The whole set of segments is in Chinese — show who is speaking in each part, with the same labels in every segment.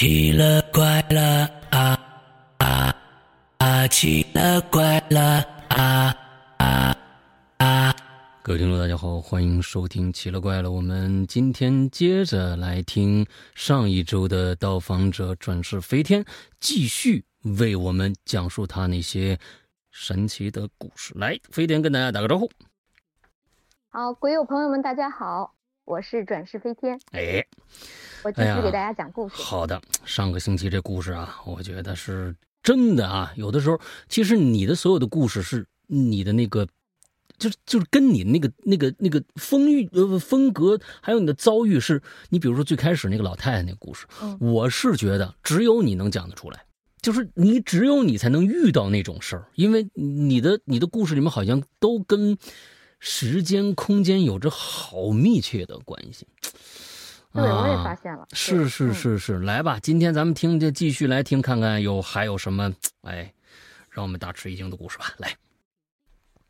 Speaker 1: 奇了怪了啊啊啊！奇了怪了啊啊啊！
Speaker 2: 各位听众，大家好，欢迎收听《奇了怪了》。我们今天接着来听上一周的到访者转世飞天，继续为我们讲述他那些神奇的故事。来，飞天跟大家打个招呼。
Speaker 3: 好，鬼友朋友们，大家好，我是转世飞天。
Speaker 2: 哎，
Speaker 3: 我继续给大家讲故事。
Speaker 2: 好的，上个星期这故事啊，我觉得是真的啊。有的时候，其实你的所有的故事是你的那个，就是就是跟你那个那个那个风遇呃风格，还有你的遭遇，是你比如说最开始那个老太太那个故事，
Speaker 3: 嗯
Speaker 2: 我是觉得只有你能讲得出来。就是你，只有你才能遇到那种事儿，因为你的你的故事里面好像都跟时间、空间有着好密切的关系。
Speaker 3: 对，我也
Speaker 2: 啊
Speaker 3: 发现了。
Speaker 2: 是是是是，来吧，今天咱们听就继续来听，看看有还有什么 哎，让我们大吃一惊的故事吧。来，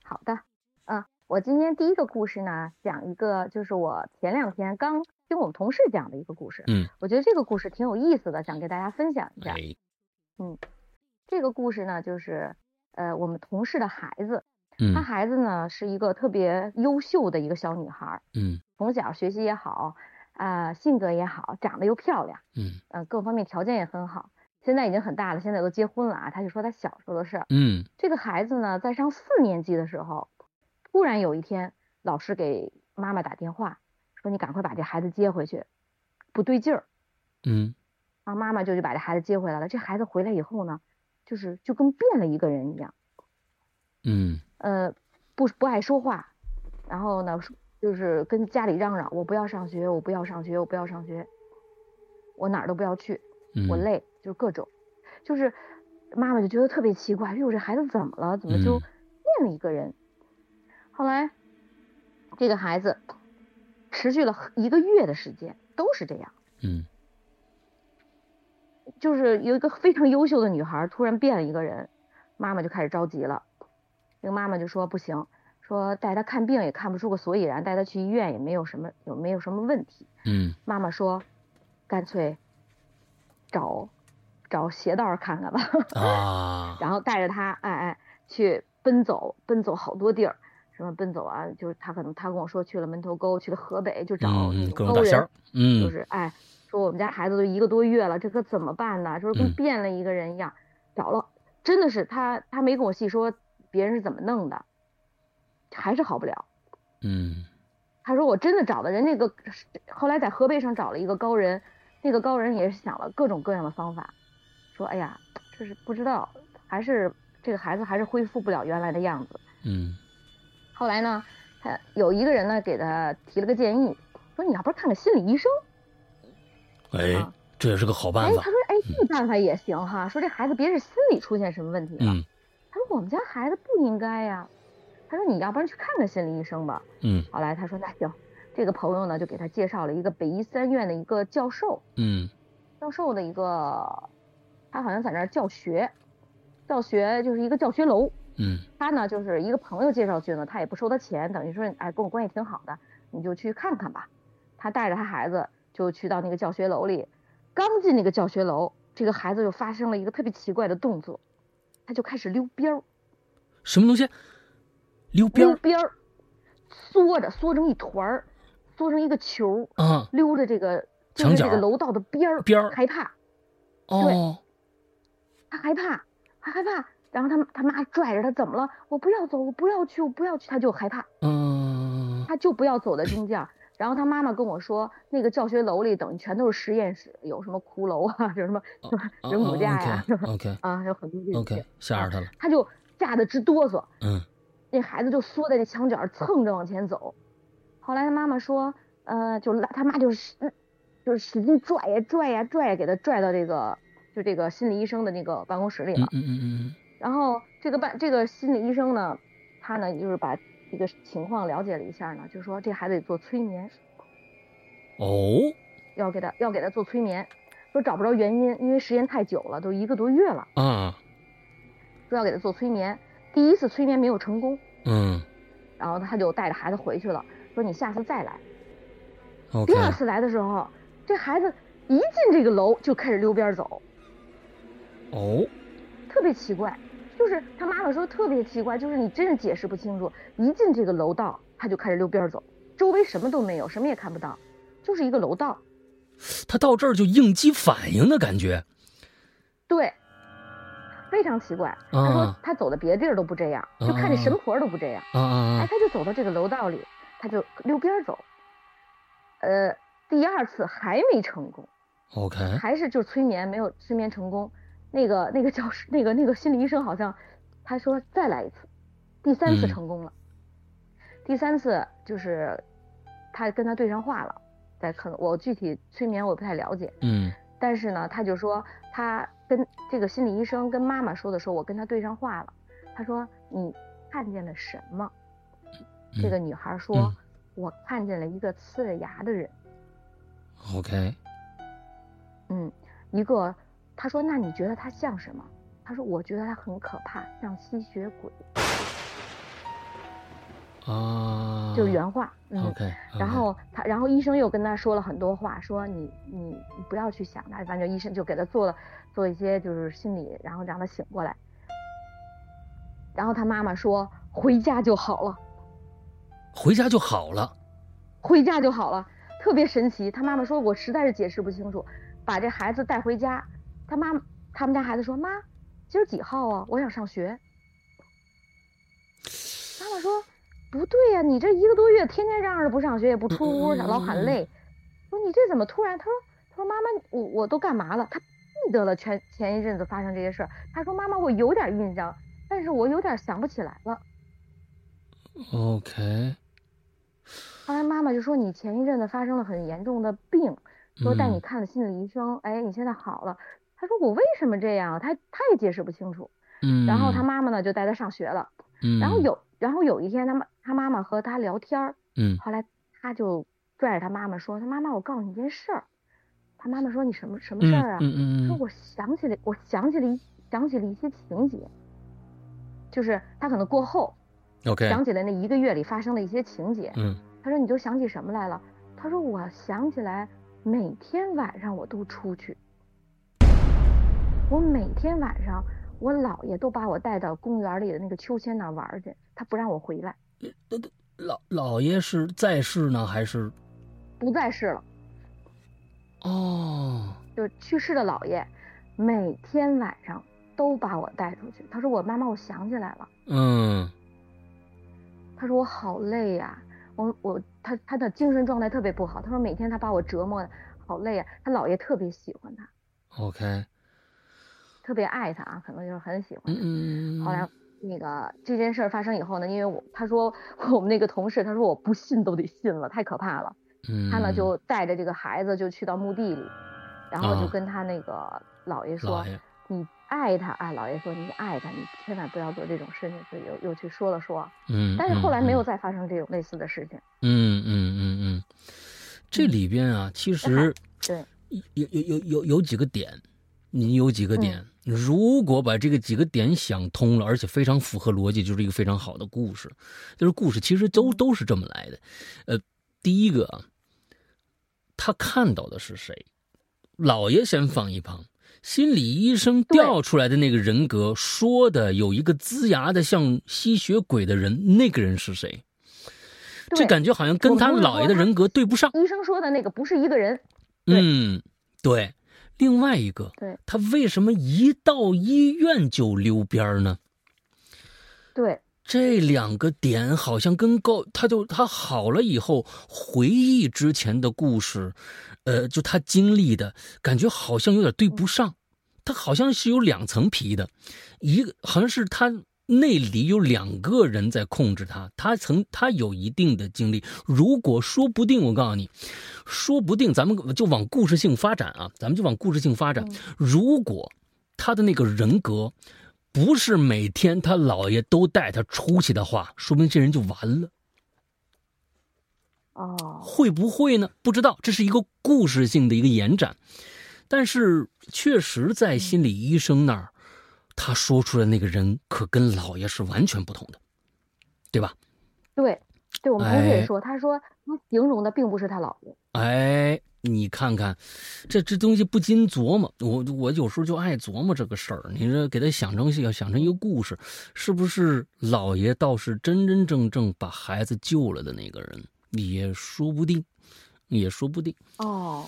Speaker 3: 好的，嗯，我今天第一个故事呢，讲一个就是我前两天刚听我们同事讲的一个故事。
Speaker 2: 嗯，
Speaker 3: 我觉得这个故事挺有意思的，想给大家分享一下。
Speaker 2: 哎，
Speaker 3: 这个故事呢，就是呃我们同事的孩子，
Speaker 2: 嗯
Speaker 3: 她孩子呢是一个特别优秀的一个小女孩，
Speaker 2: 嗯
Speaker 3: 从小学习也好，啊、性格也好，长得又漂亮。
Speaker 2: 嗯
Speaker 3: 呃，各方面条件也很好，现在已经很大了，现在都结婚了啊。他就说他小时候的事儿。
Speaker 2: 嗯
Speaker 3: 这个孩子呢，在上四年级的时候，突然有一天，老师给妈妈打电话，说你赶快把这孩子接回去，不对劲儿。
Speaker 2: 嗯
Speaker 3: 然后妈妈就去把这孩子接回来了。这孩子回来以后呢，就是就跟变了一个人一样，
Speaker 2: 嗯
Speaker 3: 呃，不不爱说话，然后呢，就是跟家里嚷嚷，我不要上学，我不要上学，我不要上学，我哪儿都不要去。
Speaker 2: 嗯，
Speaker 3: 我累，就是各种，就是妈妈就觉得特别奇怪，哎呦，这孩子怎么了？怎么就
Speaker 2: 嗯
Speaker 3: 变了一个人？后来这个孩子持续了一个月的时间，都是这样，
Speaker 2: 嗯
Speaker 3: 就是有一个非常优秀的女孩突然变了一个人，妈妈就开始着急了。这个妈妈就说不行，说带他看病也看不出个所以然，带他去医院也没有什么有没有什么问题。
Speaker 2: 嗯
Speaker 3: 妈妈说，干脆找找邪道儿看看吧。
Speaker 2: 啊，
Speaker 3: 然后带着他，哎哎，去奔走，奔走好多地儿，什么奔走啊，就是他可能他跟我说去了门头沟，去了河北，就找
Speaker 2: 各种大仙儿，，嗯，
Speaker 3: 就是哎，说我们家孩子都一个多月了，这可怎么办呢？说跟
Speaker 2: 嗯
Speaker 3: 变了一个人一样，找了，真的是他他没跟我细说别人是怎么弄的，还是好不了。
Speaker 2: 嗯
Speaker 3: 他说我真的找的人那个，后来在河北省找了一个高人，那个高人也是想了各种各样的方法，说哎呀，这是不知道，还是这个孩子还是恢复不了原来的样子。
Speaker 2: 嗯
Speaker 3: 后来呢，他有一个人呢给他提了个建议，说你要不然看看心理医生。
Speaker 2: 哎
Speaker 3: 啊，
Speaker 2: 这也是个好办
Speaker 3: 哎，
Speaker 2: 法
Speaker 3: 他，说哎这办法也行哈，说这孩子别是心理出现什么问题了。
Speaker 2: 嗯
Speaker 3: 他说我们家孩子不应该呀，他说你要不然去看看心理医生吧。
Speaker 2: 嗯
Speaker 3: 后来他说那行，这个朋友呢就给他介绍了一个北医三院的一个教授，
Speaker 2: 嗯
Speaker 3: 教授的一个，他好像在那儿教学，教学就是一个教学楼。
Speaker 2: 嗯
Speaker 3: 他呢就是一个朋友介绍去呢，他也不收他钱，等于说哎跟我关系挺好的，你就去看看吧。他带着他孩子就去到那个教学楼里，刚进那个教学楼，这个孩子就发生了一个特别奇怪的动作，他就开始溜边儿，
Speaker 2: 什么东西？溜边儿
Speaker 3: 溜边儿，缩着缩成一团儿，缩成一个球儿，
Speaker 2: 啊，
Speaker 3: 溜着这个
Speaker 2: 墙角
Speaker 3: 这个楼道的边儿
Speaker 2: 边儿
Speaker 3: 害怕。
Speaker 2: 哦，
Speaker 3: 他害怕，他害怕，然后他他妈拽着他，怎么了？我不要走，我不要去，我不要去，他就害怕，
Speaker 2: 嗯
Speaker 3: 他就不要走的中间儿。然后他妈妈跟我说，那个教学楼里等于全都是实验室，有什么骷髅啊，有什么人骨架呀、
Speaker 2: ，OK
Speaker 3: 啊，有很多这种
Speaker 2: OK，吓着他了，
Speaker 3: 他就吓得直哆嗦，
Speaker 2: 嗯
Speaker 3: 那孩子就缩在那墙角蹭着往前走。后来他妈妈说，呃，就拉他妈就是嗯就是使劲拽呀拽呀拽呀，给他拽到这个就这个心理医生的那个办公室里了。
Speaker 2: 嗯嗯嗯
Speaker 3: 然后这个办这个心理医生呢，他呢就是把这个情况了解了一下呢，就说这孩子得做催眠，
Speaker 2: 嗯，哦，
Speaker 3: 要给他要给他做催眠，说找不着原因，因为时间太久了，都一个多月了，
Speaker 2: 啊，
Speaker 3: 说要给他做催眠。第一次催眠没有成功，
Speaker 2: 嗯
Speaker 3: 然后他就带着孩子回去了，说你下次再来。第二次来的时候，这孩子一进这个楼就开始溜边走，
Speaker 2: 哦，
Speaker 3: 特别奇怪。就是他妈妈说特别奇怪，就是你真是解释不清楚。一进这个楼道，他就开始溜边走，周围什么都没有，什么也看不到，就是一个楼道。
Speaker 2: 他到这儿就应激反应的感觉，
Speaker 3: 对，非常奇怪。他说他走的别的地儿都不这样，就看这神婆都不这样。
Speaker 2: 啊啊
Speaker 3: 哎，他就走到这个楼道里，他就溜边走。呃，第二次还没成功。
Speaker 2: OK，
Speaker 3: 还是就催眠没有催眠成功。那个那个教师那个那个心理医生好像他说再来一次，第三次
Speaker 2: 嗯
Speaker 3: 成功了。第三次就是他跟他对上话了，在可能我具体催眠我不太了解，
Speaker 2: 嗯
Speaker 3: 但是呢他就说他跟这个心理医生跟妈妈说的时候，我跟他对上话了。他说你看见了什么？这个女孩说、
Speaker 2: 嗯
Speaker 3: 我看见了一个呲着牙的人。
Speaker 2: ，OK，
Speaker 3: 嗯，一个，他说那你觉得他像什么？他说我觉得他很可怕，像吸血鬼，
Speaker 2: 啊，
Speaker 3: 就是原话。嗯
Speaker 2: OK，
Speaker 3: 然后他，然后医生又跟他说了很多话，说你你你不要去想他，反正医生就给他做了做一些就是心理，然后让他醒过来。然后他妈妈说回家就好了，
Speaker 2: 回家就好了。
Speaker 3: 回家就好了，特别神奇。他妈妈说我实在是解释不清楚，把这孩子带回家。他妈他们家孩子说妈，今儿几号啊？我想上学。妈妈说不对呀、你这一个多月天天嚷着不上学，也不出屋，老喊累。说你这怎么突然？他说他说妈妈，我我都干嘛了？他记得了前前一阵子发生这些事儿。他说妈妈，我有点印象，但是我有点想不起来了。
Speaker 2: OK，
Speaker 3: 后来妈妈就说你前一阵子发生了很严重的病，说带你
Speaker 2: 嗯
Speaker 3: 看了心理医生，哎，你现在好了。他说我为什么这样？他他也解释不清楚。
Speaker 2: 嗯，
Speaker 3: 然后他妈妈呢就带他上学了。
Speaker 2: 嗯，
Speaker 3: 然后有然后有一天他妈他妈妈和他聊天儿，
Speaker 2: 嗯
Speaker 3: 后来他就拽着他妈妈说：“他妈妈，我告诉你一件事儿。”他妈妈说：“你什么什么事儿啊？”
Speaker 2: 嗯嗯嗯
Speaker 3: 说我想起了，我想起了一想起了一些情节，就是他可能过后
Speaker 2: ，OK，
Speaker 3: 想起来那一个月里发生的一些情节。
Speaker 2: 嗯
Speaker 3: 他说你就想起什么来了？他说我想起来每天晚上我都出去，我每天晚上我姥爷都把我带到公园里的那个秋千那儿玩去，他不让我回来，
Speaker 2: 老老爷是在世呢还是？
Speaker 3: 不在世了，
Speaker 2: 哦，
Speaker 3: 就去世的姥爷，每天晚上都把我带出去。他说我妈妈，我想起来了。
Speaker 2: 嗯
Speaker 3: 他说我好累呀、我我他他的精神状态特别不好。他说每天他把我折磨的好累呀、他姥爷特别喜欢他
Speaker 2: ，，OK，
Speaker 3: 特别爱他啊，可能就是很喜欢他。
Speaker 2: 嗯嗯，
Speaker 3: 后来那个这件事儿发生以后呢，因为我他说我们那个同事他说我不信都得信了，太可怕了。
Speaker 2: 嗯
Speaker 3: 他呢就带着这个孩子就去到墓地里，然后就
Speaker 2: 啊
Speaker 3: 跟他那个姥爷说
Speaker 2: 老：“爷，
Speaker 3: 你爱他啊。”姥爷说：“你爱他，你千万不要做这种事情。”所以又又去说了说，
Speaker 2: 嗯，
Speaker 3: 但是后来没有
Speaker 2: 嗯
Speaker 3: 再发生这种类似的事情。
Speaker 2: 嗯嗯嗯嗯，这里边啊，其实
Speaker 3: 对，
Speaker 2: 有有有有有几个点，你有几个点，如果把这个几个点想通了，而且非常符合逻辑，就是一个非常好的故事。就是故事其实都都是这么来的。呃，第一个啊，他看到的是谁？老爷先放一旁。心理医生调出来的那个人格说的有一个龇牙的像吸血鬼的人，那个人是谁？这感觉好像跟他
Speaker 3: 我们不是说他
Speaker 2: 姥爷的人格对不上。
Speaker 3: 医生说的那个不是一个人。
Speaker 2: 嗯，对。另外一个，
Speaker 3: 对。
Speaker 2: 他为什么一到医院就溜边儿呢？
Speaker 3: 对。
Speaker 2: 这两个点好像跟高，他就他好了以后回忆之前的故事，呃，就他经历的感觉好像有点对不上，他好像是有两层皮的，一个好像是他内里有两个人在控制他，他曾他有一定的经历，如果说不定我告诉你，说不定咱们就往故事性发展啊，咱们就往故事性发展，
Speaker 3: 嗯
Speaker 2: 如果他的那个人格。不是每天他姥爷都带他出去的话，说明这人就完了。
Speaker 3: 哦，
Speaker 2: 会不会呢？不知道，这是一个故事性的一个延展。但是确实在心理医生那儿，他说出来那个人可跟老爷是完全不同的，对吧？
Speaker 3: 对对，我们同事也
Speaker 2: 哎
Speaker 3: 说，他说他形容的并不是他姥爷。
Speaker 2: 哎，你看看，这这东西不禁琢磨。我我有时候就爱琢磨这个事儿。你说给他想成要想成一个故事，是不是老爷倒是真真正正把孩子救了的那个人，也说不定，也说不定。
Speaker 3: 哦，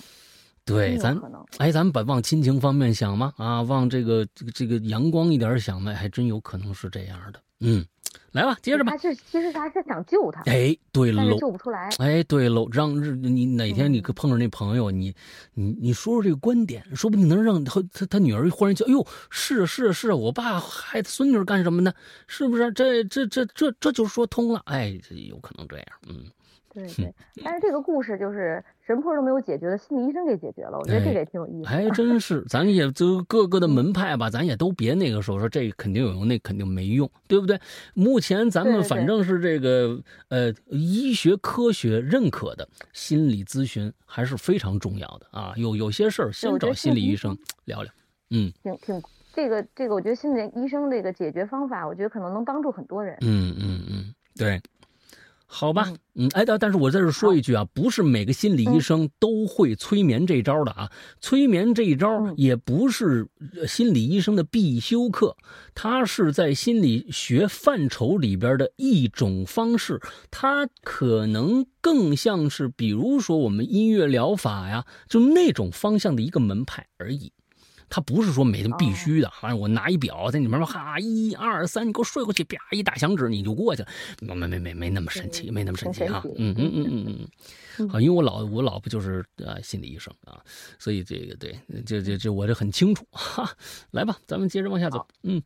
Speaker 2: 对，咱哎，咱们把往亲情方面想嘛？啊，往这个这个这个阳光一点想呗？还真有可能是这样的。嗯。来吧，接着吧。
Speaker 3: 他是其实他是想救他，
Speaker 2: 哎，对喽，
Speaker 3: 救不出来。
Speaker 2: 哎，对喽，让日你哪天你碰着那朋友，你你你说说这个观点，说不定能让他他他女儿忽然就，哎呦，是是是，我爸害孙女干什么呢？是不是？这这这这这就说通了。哎，有可能这样，嗯。
Speaker 3: 对对，但是这个故事就是神婆都没有解决的，心理医生给解决了。我觉得这个也挺有意思。
Speaker 2: 还真是，咱也就 各个的门派吧，咱也都别那个时候说这肯定有用，那肯定没用，对不对？目前咱们反正是这个呃，医学科学认可的心理咨询还是非常重要的啊。有有些事儿先找心理医生聊聊。嗯，
Speaker 3: 挺挺这个这个，我觉得心理医生这个解决方法，我觉得可能能帮助很多人。
Speaker 2: 嗯嗯嗯，对。好吧，嗯，哎，但但是我在这说一句啊，不是每个心理医生都会催眠这招的啊，催眠这一招也不是心理医生的必修课，它是在心理学范畴里边的一种方式，它可能更像是，比如说我们音乐疗法呀，就那种方向的一个门派而已。他不是说每天必须的，反正我拿一表在里面说哈一二三，你给我睡过去，啪一打响指你就过去了，没没没没那么神奇，没那么神奇哈，嗯嗯嗯嗯嗯，好，因为我老我老婆就是呃心理医生啊，所以这个对，这这这我这很清楚哈，来吧，咱们接着往下走，嗯，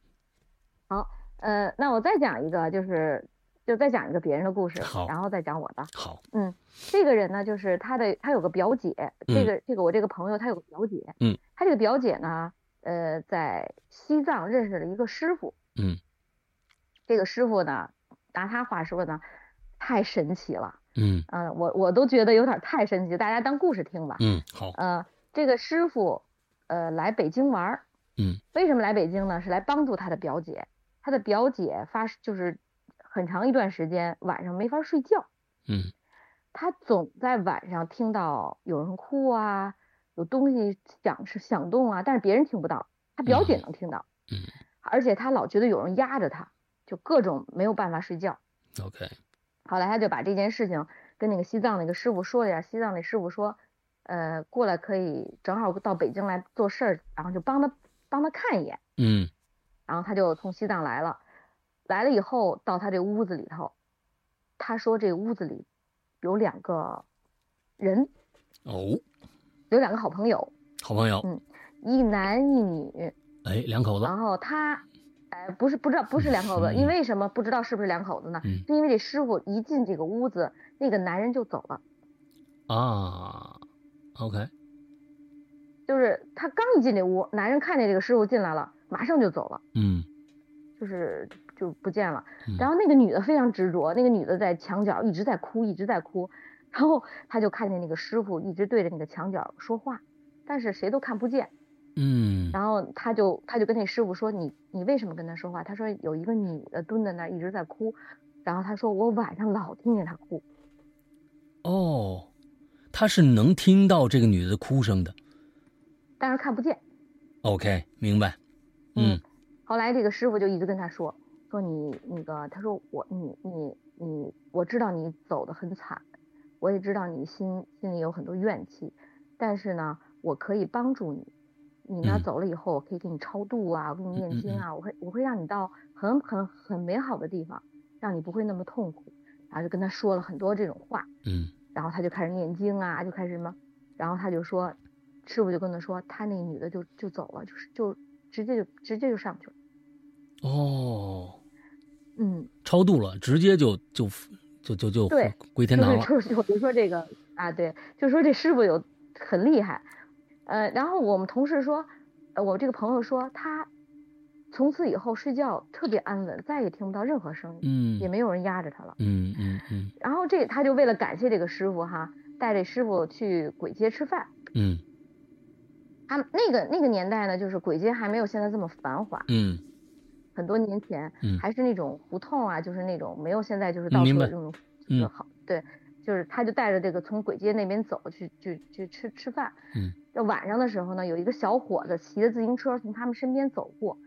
Speaker 3: 好，呃，那我再讲一个，就是。就再讲一个别人的故事，然后再讲我的。
Speaker 2: 好，
Speaker 3: 嗯，这个人呢，就是他的，他有个表姐，这个这个我这个朋友他有个表姐，
Speaker 2: 嗯，
Speaker 3: 他这个表姐呢，呃，在西藏认识了一个师傅，
Speaker 2: 嗯，
Speaker 3: 这个师傅呢，拿他话说呢，太神奇了，
Speaker 2: 嗯。
Speaker 3: 嗯，我我都觉得有点太神奇，大家当故事听吧，
Speaker 2: 嗯，好，
Speaker 3: 呃，这个师傅，呃，来北京玩，
Speaker 2: 嗯，
Speaker 3: 为什么来北京呢？是来帮助他的表姐，他的表姐发就是。很长一段时间晚上没法睡觉，
Speaker 2: 嗯，
Speaker 3: 他总在晚上听到有人哭啊，有东西响是响动啊，但是别人听不到，他表姐能听到，
Speaker 2: 嗯，
Speaker 3: 而且他老觉得有人压着他，就各种没有办法睡觉。
Speaker 2: OK，
Speaker 3: 后来他就把这件事情跟那个西藏那个师傅说了一下，西藏那师傅说，呃，过来可以正好到北京来做事儿，然后就帮他帮他看一眼，
Speaker 2: 嗯，
Speaker 3: 然后他就从西藏来了。来了以后，到他这屋子里头，他说这屋子里有两个人，
Speaker 2: 哦，
Speaker 3: 有两个好朋友，
Speaker 2: 好朋友，
Speaker 3: 嗯，一男一女，
Speaker 2: 哎，两口子。
Speaker 3: 然后他，哎，不是不知道不是两口子，因为什么不知道是不是两口子呢？是因为这师傅一进这个屋子，那个男人就走了。
Speaker 2: 啊，OK，
Speaker 3: 就是他刚一进这屋，男人看见这个师傅进来了，马上就走了。
Speaker 2: 嗯，
Speaker 3: 就是。就不见了，然后那个女的非常执着，那个女的在墙角一直在哭，一直在哭，然后他就看见那个师傅一直对着那个墙角说话，但是谁都看不见，
Speaker 2: 嗯，
Speaker 3: 然后他就他就跟那师傅说，你你为什么跟他说话？他说有一个女的蹲在那儿一直在哭，然后他说我晚上老听见她哭，
Speaker 2: 哦，他是能听到这个女的哭声的，
Speaker 3: 但是看不见
Speaker 2: ，OK，明白，
Speaker 3: 嗯，后来这个师傅就一直跟他说。说你那个，他说我你你你，我知道你走的很惨，我也知道你心心里有很多怨气，但是呢，我可以帮助你，你呢走了以后，我可以给你超度啊，我给你念经啊，我会我会让你到很很很美好的地方，让你不会那么痛苦，然后就跟他说了很多这种话，
Speaker 2: 嗯，
Speaker 3: 然后他就开始念经啊，就开始什么，然后他就说，师傅就跟他说，他那女的就就走了，就是就直接就直接就上去了。
Speaker 2: 哦，
Speaker 3: 嗯，
Speaker 2: 超度了，直接就就就就就
Speaker 3: 对
Speaker 2: 归天堂了。
Speaker 3: 就是我就说这个啊，对，就说这师傅有很厉害，呃，然后我们同事说，呃，我这个朋友说他从此以后睡觉特别安稳，再也听不到任何声音，
Speaker 2: 嗯，
Speaker 3: 也没有人压着他了，
Speaker 2: 嗯嗯嗯。
Speaker 3: 然后这他就为了感谢这个师傅哈，带这师傅去鬼街吃饭，
Speaker 2: 嗯，
Speaker 3: 他那个那个年代呢，就是鬼街还没有现在这么繁华，
Speaker 2: 嗯。
Speaker 3: 很多年前，还是那种胡同啊，就是那种没有现在就是到处这种，好，对，就是他就带着这个从簋街那边走去去去吃吃饭。
Speaker 2: 嗯。
Speaker 3: 这晚上的时候呢，有一个小伙子骑着自行车从他们身边走过，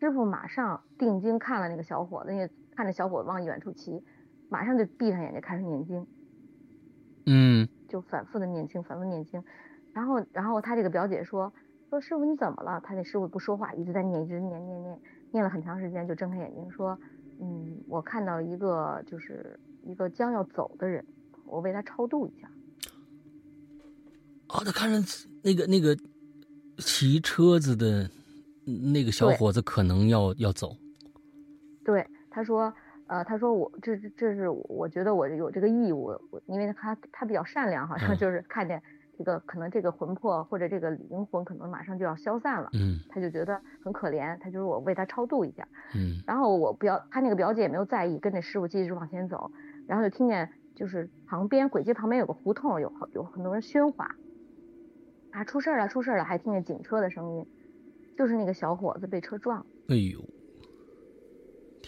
Speaker 3: 师傅马上定睛看了那个小伙子，因为看着小伙子往远处骑，马上就闭上眼睛开始念经。
Speaker 2: 嗯。
Speaker 3: 就反复的念经，反复念经，然后然后他这个表姐说说师傅你怎么了？他那师傅不说话，一直在念，一直念念念，念了很长时间，就睁开眼睛说。嗯，我看到一个就是一个将要走的人，我为他超度一下。
Speaker 2: 啊，他看着那个那个骑车子的那个小伙子可能要要走。
Speaker 3: 对，他说，呃，他说我这这是我觉得我有这个义务，我因为他他比较善良，好像就是看见。这个可能这个魂魄或者这个灵魂可能马上就要消散了，
Speaker 2: 嗯，
Speaker 3: 他就觉得很可怜，他就是我为他超度一下，
Speaker 2: 嗯，
Speaker 3: 然后我表他那个表姐也没有在意，跟着师傅继续往前走，然后就听见就是旁边鬼街旁边有个胡同，有好有很多人喧哗，啊出事了出事了，还听见警车的声音，就是那个小伙子被车撞，
Speaker 2: 哎呦。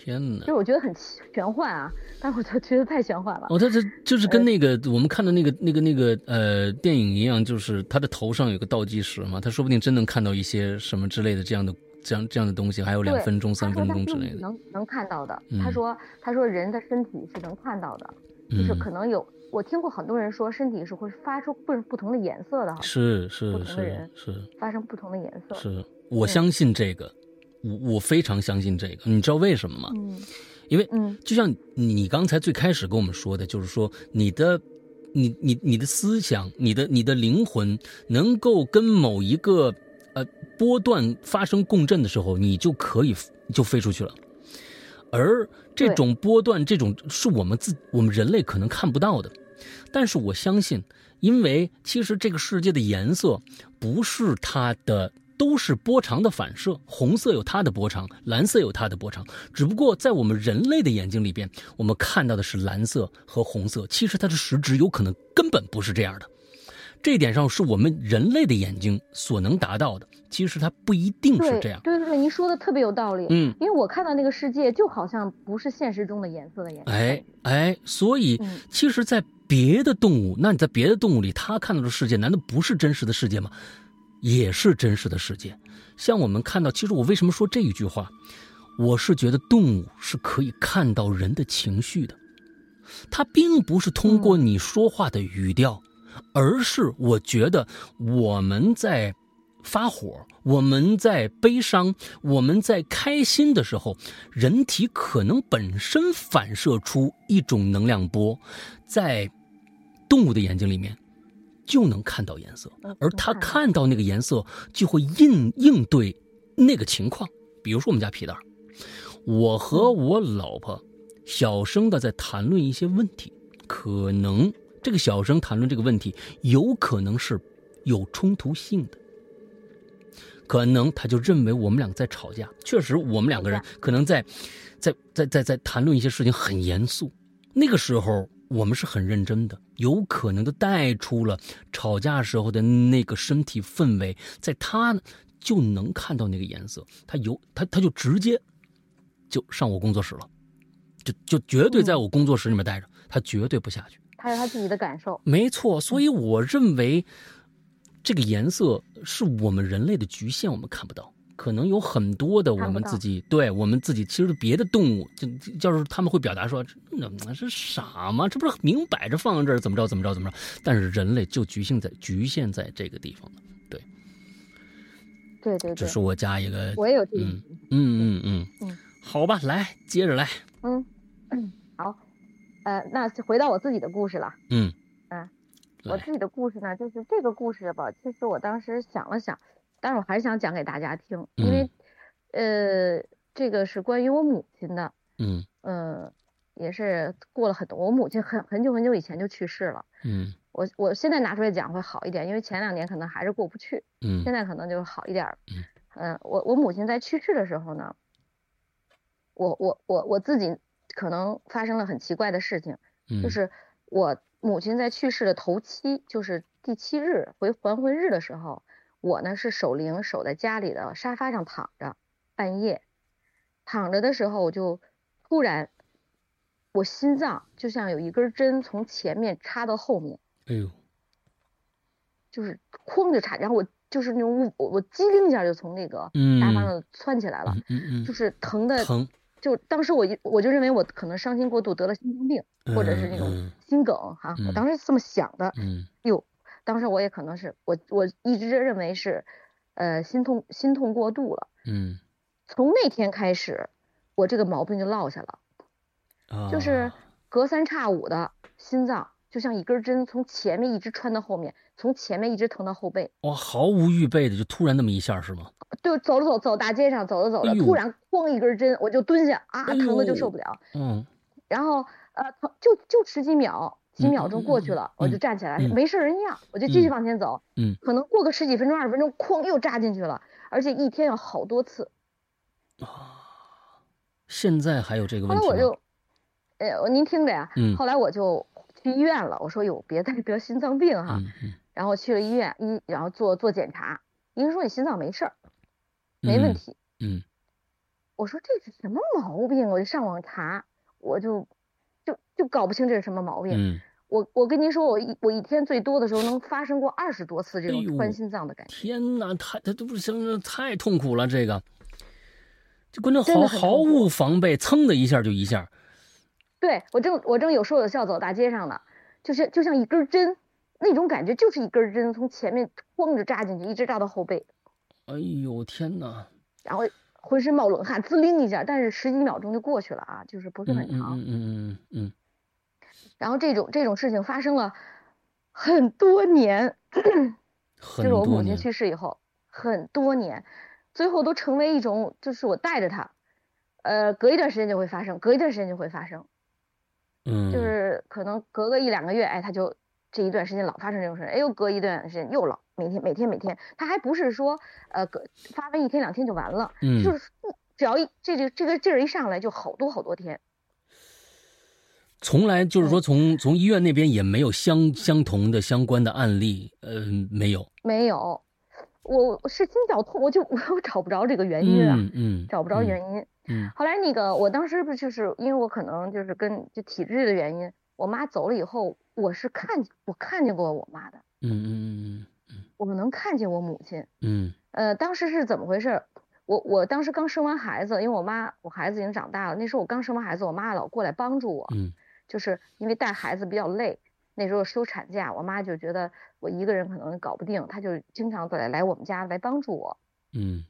Speaker 2: 天哪！
Speaker 3: 就是我觉得很玄幻啊，但我就觉得太玄幻了。
Speaker 2: 哦，他这就是跟那个我们看的那个那个那个呃电影一样，就是他的头上有个倒计时嘛，他说不定真能看到一些什么之类的这样的这样这样的东西，还有两分钟、三分钟之类的。
Speaker 3: 能能看到的，他说他说人的身体是能看到的，就是可能有我听过很多人说身体是会发出不不同的颜色的，
Speaker 2: 是是
Speaker 3: 不同的人
Speaker 2: 是
Speaker 3: 发生不同的颜色。
Speaker 2: 是我相信这个。我我非常相信这个，你知道为什么吗？
Speaker 3: 嗯，
Speaker 2: 因为嗯，就像你刚才最开始跟我们说的，就是说你的，你你你的思想，你的你的灵魂能够跟某一个呃波段发生共振的时候，你就可以就飞出去了。而这种波段，这种是我们自我们人类可能看不到的，但是我相信，因为其实这个世界的颜色不是它的。都是波长的反射，红色有它的波长，蓝色有它的波长。只不过在我们人类的眼睛里边，我们看到的是蓝色和红色，其实它的实质有可能根本不是这样的。这一点上是我们人类的眼睛所能达到的，其实它不一定是这样。
Speaker 3: 对对对，您说的特别有道理。
Speaker 2: 嗯，
Speaker 3: 因为我看到那个世界就好像不是现实中的颜色的颜色。
Speaker 2: 哎哎，所以其实，在别的动物，那你在别的动物里，它看到的世界难道不是真实的世界吗？也是真实的世界，像我们看到，其实我为什么说这一句话，我是觉得动物是可以看到人的情绪的，它并不是通过你说话的语调，而是我觉得我们在发火，我们在悲伤，我们在开心的时候，人体可能本身反射出一种能量波，在动物的眼睛里面。就能看到颜色，而他看到那个颜色就会应应对那个情况。比如说我们家皮蛋，我和我老婆小声的在谈论一些问题，可能这个小声谈论这个问题有可能是有冲突性的，可能他就认为我们两个在吵架。确实，我们两个人可能在在在在在谈论一些事情很严肃，那个时候。我们是很认真的，有可能的带出了吵架时候的那个身体氛围，在他呢就能看到那个颜色，他有他他就直接就上我工作室了，就就绝对在我工作室里面待着，他绝对不下去。
Speaker 3: 他有他自己的感受，
Speaker 2: 没错，所以我认为这个颜色是我们人类的局限，我们看不到。可能有很多的我们自己，对我们自己，其实别的动物，就就是他们会表达说，那是傻吗？这不是明摆着放在这儿，怎么着怎么着怎么着？但是人类就局限在局限在这个地方了，对，
Speaker 3: 对对对，
Speaker 2: 这是我加一个，
Speaker 3: 我也有这个，
Speaker 2: 嗯嗯嗯嗯，好吧，来接着来，
Speaker 3: 嗯嗯，好，呃，那回到我自己的故事了，
Speaker 2: 嗯。
Speaker 3: 嗯，我自己的故事呢，就是这个故事吧，其实我当时想了想。但是我还是想讲给大家听，因为，呃，这个是关于我母亲的，
Speaker 2: 嗯，
Speaker 3: 呃，也是过了很多，我母亲很很久很久以前就去世了，
Speaker 2: 嗯，
Speaker 3: 我我现在拿出来讲会好一点，因为前两年可能还是过不去，
Speaker 2: 嗯，
Speaker 3: 现在可能就好一点，
Speaker 2: 嗯，
Speaker 3: 嗯，我我母亲在去世的时候呢，我我我我自己可能发生了很奇怪的事情，就是我母亲在去世的头七，就是第七日回还魂日的时候。我呢是守灵，守在家里的沙发上躺着，半夜。躺着的时候，我就突然，我心脏就像有一根针从前面插到后面，
Speaker 2: 哎呦，
Speaker 3: 就是哐就插，然后我就是那种我我机灵一下就从那个
Speaker 2: 嗯
Speaker 3: 沙发上窜起来了，
Speaker 2: 嗯嗯
Speaker 3: 就是疼的，
Speaker 2: 疼，
Speaker 3: 就当时我一我就认为我可能伤心过度得了心脏病，或者是那种
Speaker 2: 嗯
Speaker 3: 心梗哈，我
Speaker 2: 嗯
Speaker 3: 当时是这么想的。
Speaker 2: 嗯。
Speaker 3: 哟，当时我也可能是我我一直认为是，呃，心痛心痛过度了。
Speaker 2: 嗯
Speaker 3: 从那天开始，我这个毛病就落下了，
Speaker 2: 啊，
Speaker 3: 就是隔三差五的心脏就像一根针从前面一直穿到后面，从前面一直疼到后背。
Speaker 2: 哇，毫无预备的就突然那么一下是吗？
Speaker 3: 就走着走走大街上走着走着，
Speaker 2: 哎
Speaker 3: 突然咣一根针，我就蹲下啊，
Speaker 2: 哎
Speaker 3: 疼的就受不了。
Speaker 2: 嗯
Speaker 3: 然后呃，疼就就十几秒，几
Speaker 2: 嗯
Speaker 3: 秒钟过去了，我就站起来，没事人一样，我就继续往前走。
Speaker 2: 嗯
Speaker 3: 可能过个十几分钟、二十分钟，哐又扎进去了，而且一天要好多次。
Speaker 2: 现在还有这个
Speaker 3: 后
Speaker 2: 问题吗？
Speaker 3: 来我就，呃，您听着呀，
Speaker 2: 嗯
Speaker 3: 后来我就去医院了，我说有别再得心脏病哈，
Speaker 2: 嗯嗯
Speaker 3: 然后去了医院，医然后做做检查，医生说你心脏没事儿，没问题。
Speaker 2: 嗯
Speaker 3: 我说这是什么毛病？我就上网查，我就就就搞不清这是什么毛病。
Speaker 2: 嗯，
Speaker 3: 我我跟您说，我一我一天最多的时候能发生过二十多次这种穿心脏的感觉。
Speaker 2: 天哪，太他都不行，太痛苦了，这个，就关键毫毫无防备，噌的一下就一下，
Speaker 3: 对我正我正有说有笑走大街上呢，就是就像一根针，那种感觉就是一根针从前面咣着扎进去，一直扎到后背，
Speaker 2: 哎呦天哪，
Speaker 3: 然后浑身冒冷汗，滋灵一下，但是十几秒钟就过去了啊，就是不是
Speaker 2: 嗯
Speaker 3: 很长。
Speaker 2: 嗯嗯嗯嗯
Speaker 3: 然后这种这种事情发生了很多年，
Speaker 2: 嗯，
Speaker 3: 就是我母亲，去世以后，很多年，最后都成为一种，就是我带着他，呃，隔一段时间就会发生，隔一段时间就会发生，
Speaker 2: 嗯，
Speaker 3: 就是可能隔个一两个月，哎，他就这一段时间老发生这种事，哎，又隔一段时间又老，每天每天每天，他还不是说呃隔发完一天两天就完了，
Speaker 2: 嗯
Speaker 3: 就是不只要一这个这个劲儿一上来就好多好多天，
Speaker 2: 从来就是说从从医院那边也没有相相同的相关的案例，呃，没有，
Speaker 3: 没有，我我是心绞痛，我就我 我找不着这个原因啊，
Speaker 2: 嗯嗯，
Speaker 3: 找不着
Speaker 2: 嗯
Speaker 3: 原因。
Speaker 2: 嗯
Speaker 3: 后来那个，我当时不就是因为我可能就是跟就体质的原因，我妈走了以后，我是看我看见过我妈的，
Speaker 2: 嗯嗯嗯嗯
Speaker 3: 我能看见我母亲。
Speaker 2: 嗯
Speaker 3: 呃，当时是怎么回事？我我当时刚生完孩子，因为我妈我孩子已经长大了，那时候我刚生完孩子，我妈老过来帮助我，
Speaker 2: 嗯
Speaker 3: 就是因为带孩子比较累，那时候休产假，我妈就觉得我一个人可能搞不定，她就经常来来我们家来帮助我。
Speaker 2: 嗯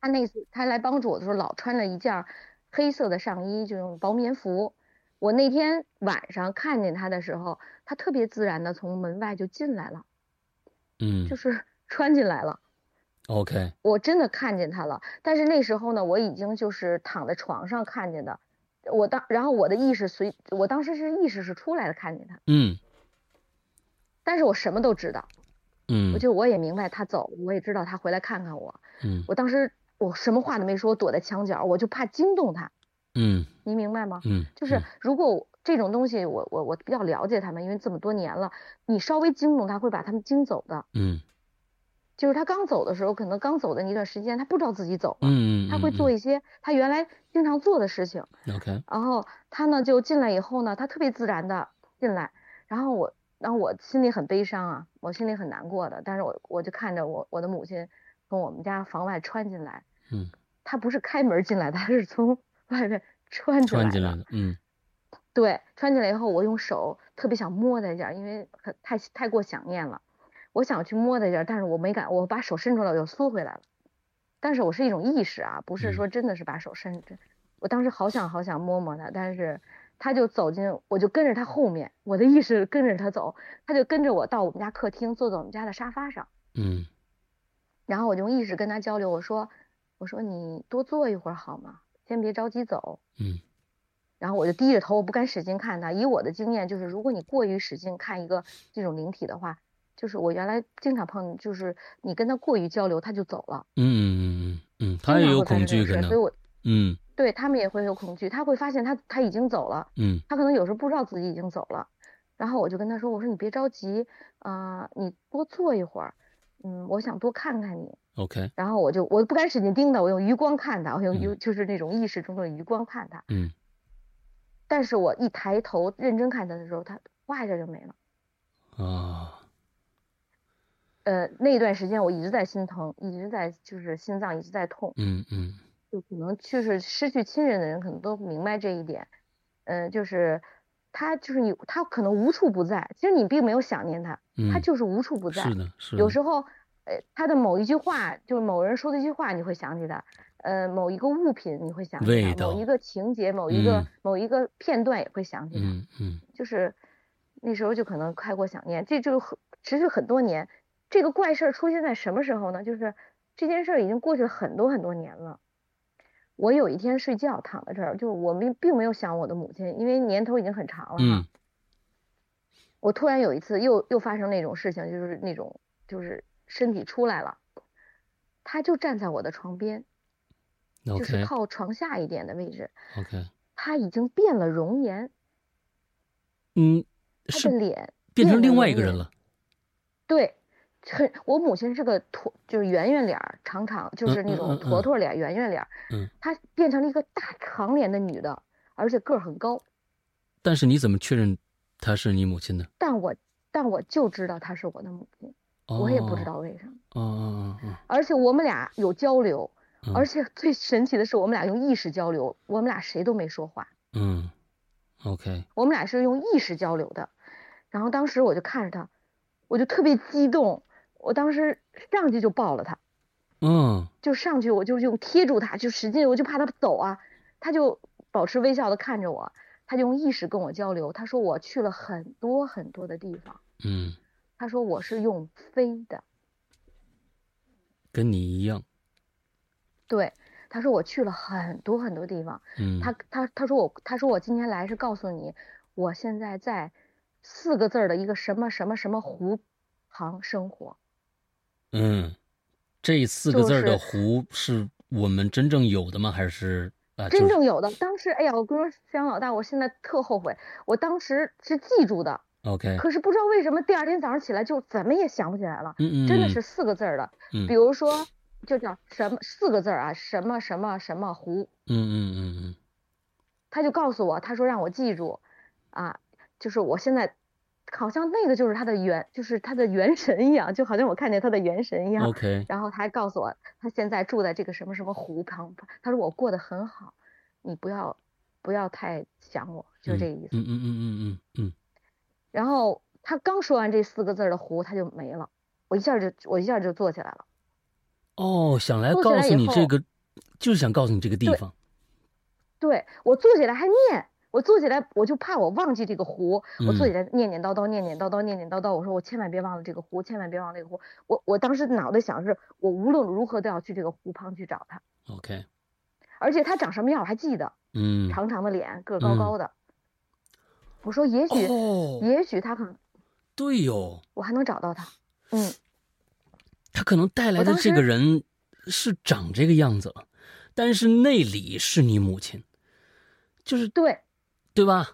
Speaker 3: 她那次她来帮助我的时候，老穿了一件黑色的上衣，就用薄棉服。我那天晚上看见他的时候，他特别自然的从门外就进来了，
Speaker 2: 嗯，
Speaker 3: 就是 穿进来了。
Speaker 2: OK，
Speaker 3: 我真的看见他了，但是那时候呢，我已经就是躺在床上看见的。我当然后我的意识随我当时是意识是出来了看见他，
Speaker 2: 嗯
Speaker 3: 但是我什么都知道，
Speaker 2: 嗯
Speaker 3: 我就我也明白他走，我也知道他回来看看我。
Speaker 2: 嗯
Speaker 3: 我当时我什么话都没说，我躲在墙角，我就怕惊动他，
Speaker 2: 嗯
Speaker 3: 您明白吗？
Speaker 2: 嗯，
Speaker 3: 就是如果我这种东西我，我我比较了解他们，因为这么多年了，你稍微惊动他，会把他们惊走的。
Speaker 2: 嗯
Speaker 3: 就是他刚走的时候，可能刚走的那段时间，他不知道自己走了，
Speaker 2: 嗯，
Speaker 3: 他会做一些他原来经常做的事情。
Speaker 2: OK，
Speaker 3: 然后他呢就进来以后呢，他特别自然的进来，然后我，然后我心里很悲伤啊，我心里很难过的，但是我我就看着我我的母亲从我们家房外穿进来，
Speaker 2: 嗯，
Speaker 3: 他不是开门进来的，他是从外面穿进来的。
Speaker 2: 穿进来的，嗯。
Speaker 3: 对，穿进来以后，我用手特别想摸他一下，因为太太过想念了，我想去摸他一下，但是我没敢，我把手伸出来，我又缩回来了。但是我是一种意识啊，不是说真的是把手伸着。我当时好想好想摸摸他，但是他就走进，我就跟着他后面，我的意识跟着他走，他就跟着我到我们家客厅，坐在我们家的沙发上，
Speaker 2: 嗯
Speaker 3: 然后我就用意识跟他交流，我说，我说你多坐一会儿好吗？先别着急走。
Speaker 2: 嗯
Speaker 3: 然后我就低着头，我不敢使劲看他。以我的经验，就是如果你过于使劲看一个这种灵体的话，就是我原来经常碰，就是你跟他过于交流，他就走了。
Speaker 2: 嗯嗯嗯嗯，他也有恐惧可能
Speaker 3: 所以，我
Speaker 2: 嗯
Speaker 3: 对他们也会有恐惧，他会发现他他已经走了，
Speaker 2: 嗯
Speaker 3: 他可能有时候不知道自己已经走了。然后我就跟他说，我说你别着急，啊、你多坐一会儿，嗯，我想多看看你。
Speaker 2: ，OK，
Speaker 3: 然后我就我不敢使劲盯他，我用余光看他，我用
Speaker 2: 嗯
Speaker 3: 就是那种意识中的余光看他。
Speaker 2: 嗯
Speaker 3: 但是我一抬头认真看他的时候，他哇一下就没了。
Speaker 2: 啊，
Speaker 3: 呃，那段时间我一直在心疼，一直在就是心脏一直在痛，
Speaker 2: 嗯嗯
Speaker 3: 就可能就是失去亲人的人可能都明白这一点，嗯、就是他就是你，他可能无处不在，其实你并没有想念他，
Speaker 2: 嗯，
Speaker 3: 他就是无处不在。
Speaker 2: 是的，是的，
Speaker 3: 有时候，呃，他的某一句话，就是某人说的一句话，你会想起他；呃，某一个物品你会想起他，某一个情节，某一个、
Speaker 2: 嗯
Speaker 3: 某一个片段也会想起他。
Speaker 2: 嗯嗯
Speaker 3: 就是那时候就可能开过想念，这就很持续很多年。这个怪事儿出现在什么时候呢？就是这件事儿已经过去了很多很多年了。我有一天睡觉躺在这儿，就是我们并没有想我的母亲，因为年头已经很长了。
Speaker 2: 嗯
Speaker 3: 我突然有一次又又发生那种事情，就是那种就是身体出来了，他就站在我的床边，就是靠床下一点的位置
Speaker 2: ，OK，
Speaker 3: 他已经变了容颜，
Speaker 2: 嗯，
Speaker 3: 他的
Speaker 2: 是
Speaker 3: 脸
Speaker 2: 变成另外一个人了，
Speaker 3: 对，很，我母亲是个驼，就是圆圆脸儿，长长，就是那种坨坨脸，圆圆脸儿。
Speaker 2: 嗯，
Speaker 3: 她变成了一个大长脸的女的，而且个儿很高。
Speaker 2: 但是你怎么确认她是你母亲呢？
Speaker 3: 但我，但我就知道她是我的母亲，我也不知
Speaker 2: 哦
Speaker 3: 道为什么。
Speaker 2: 哦哦哦
Speaker 3: 而且我们俩有交流，
Speaker 2: 哦，
Speaker 3: 而且最神奇的是，我们俩用意识交流，我们俩谁都没说话，
Speaker 2: 嗯，OK，
Speaker 3: 我们俩是用意识交流的。然后当时我就看着她，我就特别激动，我当时上去就抱了他。
Speaker 2: 嗯
Speaker 3: 就上去，我就用贴住他，就使劲，我就怕他走啊。他就保持微笑的看着我，他就用意识跟我交流。他说我去了很多很多的地方，
Speaker 2: 嗯，
Speaker 3: 他说我是用飞的，
Speaker 2: 跟你一样，
Speaker 3: 对，他说我去了很多很多地方。
Speaker 2: 嗯，
Speaker 3: 他他他说我他说我今天来是告诉你，我现在在四个字儿的一个什么什么什么湖旁生活。
Speaker 2: 嗯，这四个字的湖是我们真正有的吗？还是啊？就是
Speaker 3: 真正有的，当时哎呀，我跟你说，香老大，我现在特后悔，我当时是记住的
Speaker 2: ，OK，
Speaker 3: 可是不知道为什么第二天早上起来就怎么也想不起来了，
Speaker 2: 嗯嗯，
Speaker 3: 真的是四个字儿的，
Speaker 2: 嗯，
Speaker 3: 比如说就叫什么四个字儿啊，什么什么什么湖，
Speaker 2: 嗯嗯嗯嗯
Speaker 3: 他就告诉我，他说让我记住，啊，就是我现在好像那个就是他的元，就是他的元神一样，就好像我看见他的元神一
Speaker 2: 嗯
Speaker 3: 样。
Speaker 2: ，OK，
Speaker 3: 然后他还告诉我，他现在住在这个什么什么湖旁，他说我过得很好，你不要不要太想我，就这个意思。
Speaker 2: 嗯嗯嗯嗯嗯嗯
Speaker 3: 然后他刚说完这四个字的湖，他就没了，我一下就我一下就坐起来了。
Speaker 2: 哦，想来告诉你这个，就是想告诉你这个地
Speaker 3: 对
Speaker 2: 方，
Speaker 3: 对我坐起来还念，我坐起来我就怕我忘记这个湖，我坐
Speaker 2: 嗯
Speaker 3: 起来念念叨叨，念念叨叨，念念叨叨。我说我千万别忘了这个湖，千万别忘了这个湖。我我当时脑袋想是，我无论如何都要去这个湖旁去找他
Speaker 2: ，OK，
Speaker 3: 而且他长什么样我还记得，
Speaker 2: 嗯，
Speaker 3: 长长的脸，个儿高
Speaker 2: 嗯
Speaker 3: 高的。我说也许，
Speaker 2: 哦，
Speaker 3: 也许他可能
Speaker 2: 对哟，
Speaker 3: 我还能找到他。嗯，
Speaker 2: 他可能带来的这个人是长这个样子了，但是内里是你母亲，就是
Speaker 3: 对
Speaker 2: 对吧？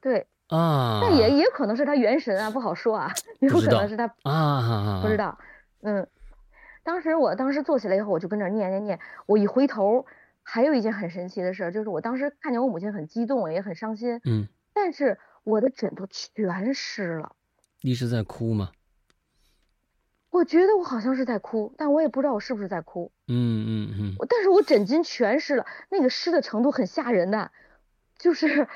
Speaker 3: 对，
Speaker 2: 啊，
Speaker 3: 但也也可能是他元神啊，不好说啊，有可能是他
Speaker 2: 啊，
Speaker 3: 不知道，嗯，当时我当时坐起来以后，我就跟那念念念，我一回头，还有一件很神奇的事儿，就是我当时看见我母亲很激动，也很伤心，
Speaker 2: 嗯，
Speaker 3: 但是我的枕头全湿了，
Speaker 2: 你是在哭吗？
Speaker 3: 我觉得我好像是在哭，但我也不知道我是不是在哭，
Speaker 2: 嗯嗯嗯
Speaker 3: 但是我枕巾全湿了，那个湿的程度很吓人的，就是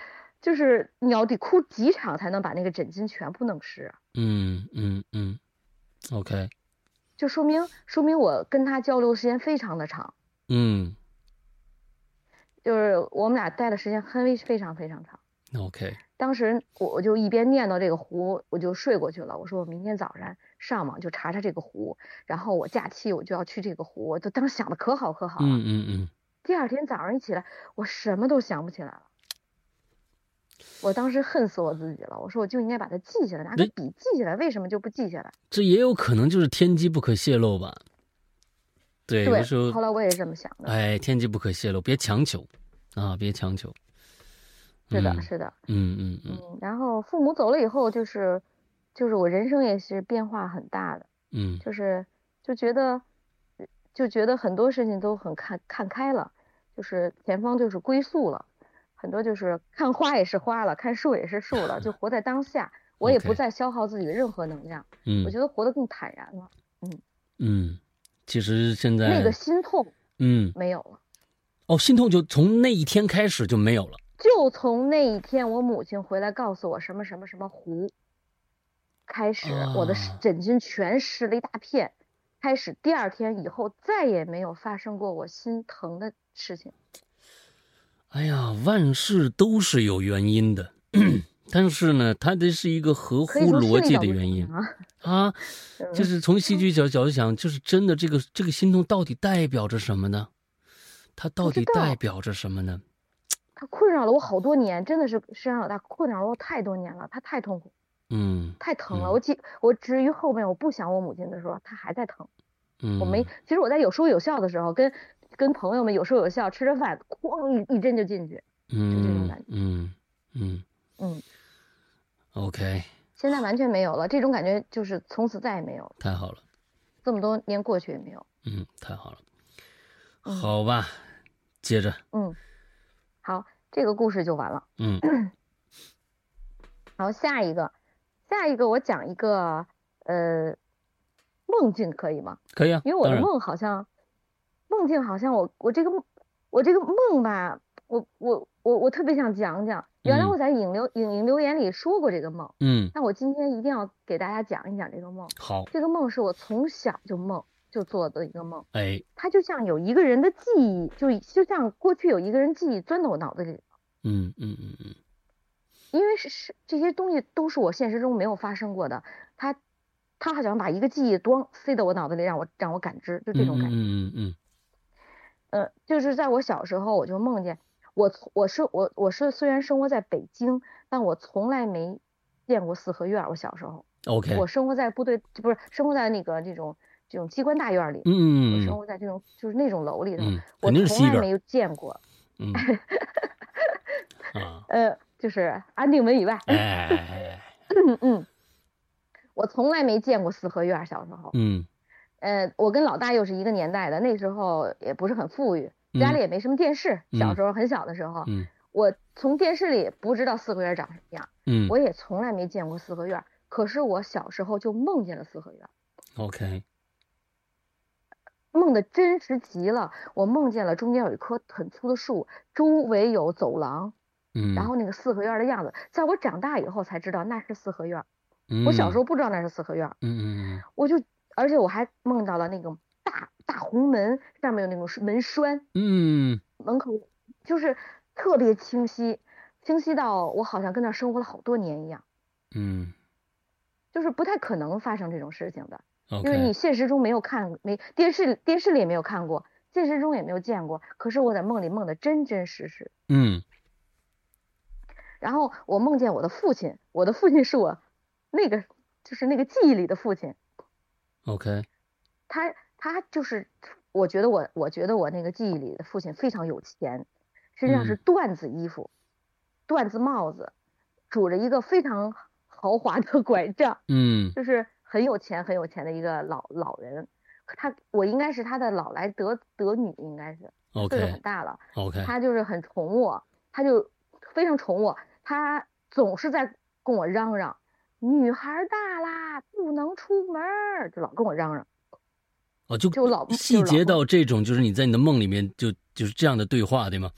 Speaker 3: 就是你要得哭几场才能把那个枕巾全部弄湿啊。
Speaker 2: 嗯嗯嗯，OK，
Speaker 3: 就说明说明我跟他交流时间非常的长，
Speaker 2: 嗯
Speaker 3: 就是我们俩待的时间很非常非常长。
Speaker 2: ，OK，
Speaker 3: 当时我我就一边念叨这个湖，我就睡过去了。我说我明天早上上网就查查这个湖，然后我假期我就要去这个湖。我就当时想的可好可好了。
Speaker 2: 嗯嗯嗯，
Speaker 3: 第二天早上一起来，我什么都想不起来了。我当时恨死我自己了。我说我就应该把它记下来，拿个笔记下来，为什么就不记下来？
Speaker 2: 这也有可能就是天机不可泄露吧？对，有
Speaker 3: 对
Speaker 2: 的时候，
Speaker 3: 后来我也是这么想的。
Speaker 2: 哎，天机不可泄露，别强求啊，别强求。
Speaker 3: 是的，
Speaker 2: 嗯
Speaker 3: 是的。
Speaker 2: 嗯嗯嗯
Speaker 3: 嗯，然后父母走了以后，就是就是我人生也是变化很大的。
Speaker 2: 嗯
Speaker 3: 就是就觉得就觉得很多事情都很看看开了，就是前方就是归宿了，很多就是看花也是花了，看树也是树了，就 活在当下。我也不再消耗自己的任何能量，
Speaker 2: 嗯
Speaker 3: 我觉得活得更坦然了。
Speaker 2: 嗯嗯，其实现在
Speaker 3: 那个心痛
Speaker 2: 嗯
Speaker 3: 没有了。
Speaker 2: 哦，心痛就从那一天开始就没有了。
Speaker 3: 就从那一天，我母亲回来告诉我什么什么什么湖，开始我的
Speaker 2: 啊
Speaker 3: 枕巾全湿了一大片，开始第二天以后再也没有发生过我心疼的事情。
Speaker 2: 哎呀，万事都是有原因的，但是呢，它这是一个合乎逻辑的原因
Speaker 3: 啊，
Speaker 2: 就是从戏剧角角度想，就是真的这个这个心痛到底代表着什么呢？它到底代表着什么呢？
Speaker 3: 它困扰了我好多年，真的是山上老大困扰了我太多年了，它太痛苦，
Speaker 2: 嗯
Speaker 3: 太疼了。
Speaker 2: 嗯
Speaker 3: 我记，我至于后面我不想我母亲的时候，她还在疼。
Speaker 2: 嗯，
Speaker 3: 我没，其实我在有说有笑的时候，跟跟朋友们有说有笑，吃着饭，哐一一针就进去。就这种
Speaker 2: 嗯
Speaker 3: 感觉
Speaker 2: 嗯嗯
Speaker 3: 嗯
Speaker 2: ，，OK，
Speaker 3: 现在完全没有了，这种感觉就是从此再也没有了。
Speaker 2: 太好了，
Speaker 3: 这么多年过去也没有。
Speaker 2: 嗯，太好了，
Speaker 3: 嗯
Speaker 2: 好吧，接着，
Speaker 3: 嗯，好，这个故事就完了。
Speaker 2: 嗯
Speaker 3: 然后下一个，下一个我讲一个呃梦境可以吗？
Speaker 2: 可以啊，
Speaker 3: 因为我的梦好像梦境好像我我这个我这个梦吧，我我我我特别想讲讲。原来
Speaker 2: 嗯
Speaker 3: 我在影留影影留言里说过这个梦，
Speaker 2: 嗯，
Speaker 3: 但我今天一定要给大家讲一讲这个梦。
Speaker 2: 好，
Speaker 3: 这个梦是我从小就梦就做的一个梦，
Speaker 2: 哎，
Speaker 3: 它就像有一个人的记忆，就就像过去有一个人记忆钻到我脑子里，
Speaker 2: 嗯嗯嗯嗯
Speaker 3: 因为是是这些东西都是我现实中没有发生过的，他他好像把一个记忆咣塞到我脑子里，让我让我感知，就这种感觉。
Speaker 2: 嗯嗯嗯
Speaker 3: 呃，就是在我小时候，我就梦见我从我是我我是虽然生活在北京，但我从来没见过四合院儿。我小时候，
Speaker 2: 嗯，OK，
Speaker 3: 我生活在部队，不是生活在那个这种这种机关大院儿里，我
Speaker 2: 嗯我
Speaker 3: 生活在这种就是那种楼里头，
Speaker 2: 嗯，
Speaker 3: 我从来没有见过。
Speaker 2: 嗯啊，
Speaker 3: 呃，就是安定门以外，
Speaker 2: 哎哎哎哎，
Speaker 3: 嗯嗯，我从来没见过四合院儿。小时候，
Speaker 2: 嗯
Speaker 3: 呃，我跟老大又是一个年代的，那时候也不是很富裕，家里
Speaker 2: 嗯
Speaker 3: 也没什么电视。
Speaker 2: 嗯
Speaker 3: 小时候很小的时候，
Speaker 2: 嗯
Speaker 3: 我从电视里不知道四合院长什么样，
Speaker 2: 嗯
Speaker 3: 我也从来没见过四合院。可是我小时候就梦见了四合院
Speaker 2: ，，OK，
Speaker 3: 梦的真实极了。我梦见了中间有一棵很粗的树，周围有走廊，
Speaker 2: 嗯，
Speaker 3: 然后那个四合院的样子，在我长大以后才知道那是四合院。我小时
Speaker 2: 候，
Speaker 3: 候不知道那是四合院，
Speaker 2: 嗯嗯
Speaker 3: 我就而且我还梦到了那种大大红门，上面有那种门栓，
Speaker 2: 嗯。
Speaker 3: 门口就是特别清晰，清晰到我好像跟那儿生活了好多年一样，
Speaker 2: 嗯。
Speaker 3: 就是不太可能发生这种事情的，
Speaker 2: 嗯
Speaker 3: 因为你现实中没有看，没电视电视里也没有看过，现实中也没有见过，可是我在梦里梦的真真实实。
Speaker 2: 嗯。
Speaker 3: 然后我梦见我的父亲，我的父亲是我那个就是那个记忆里的父亲，
Speaker 2: ，OK，
Speaker 3: 他他就是，我觉得我我觉得我那个记忆里的父亲非常有钱，身上是
Speaker 2: 嗯。
Speaker 3: 缎子衣服，缎子帽子，拄着一个非常豪华的拐杖，
Speaker 2: 嗯。
Speaker 3: 就是很有钱很有钱的一个老老人。他我应该是他的老来得得女，应该是岁数很大了
Speaker 2: ，OK，
Speaker 3: 他就是很宠我，他就非常宠我，他总是在跟我嚷嚷，女孩大啦，不能出门儿，就老跟我嚷嚷。
Speaker 2: 哦，就
Speaker 3: 就老
Speaker 2: 细节到这种，就是你在你的梦里面就就是这样的对话，对吗？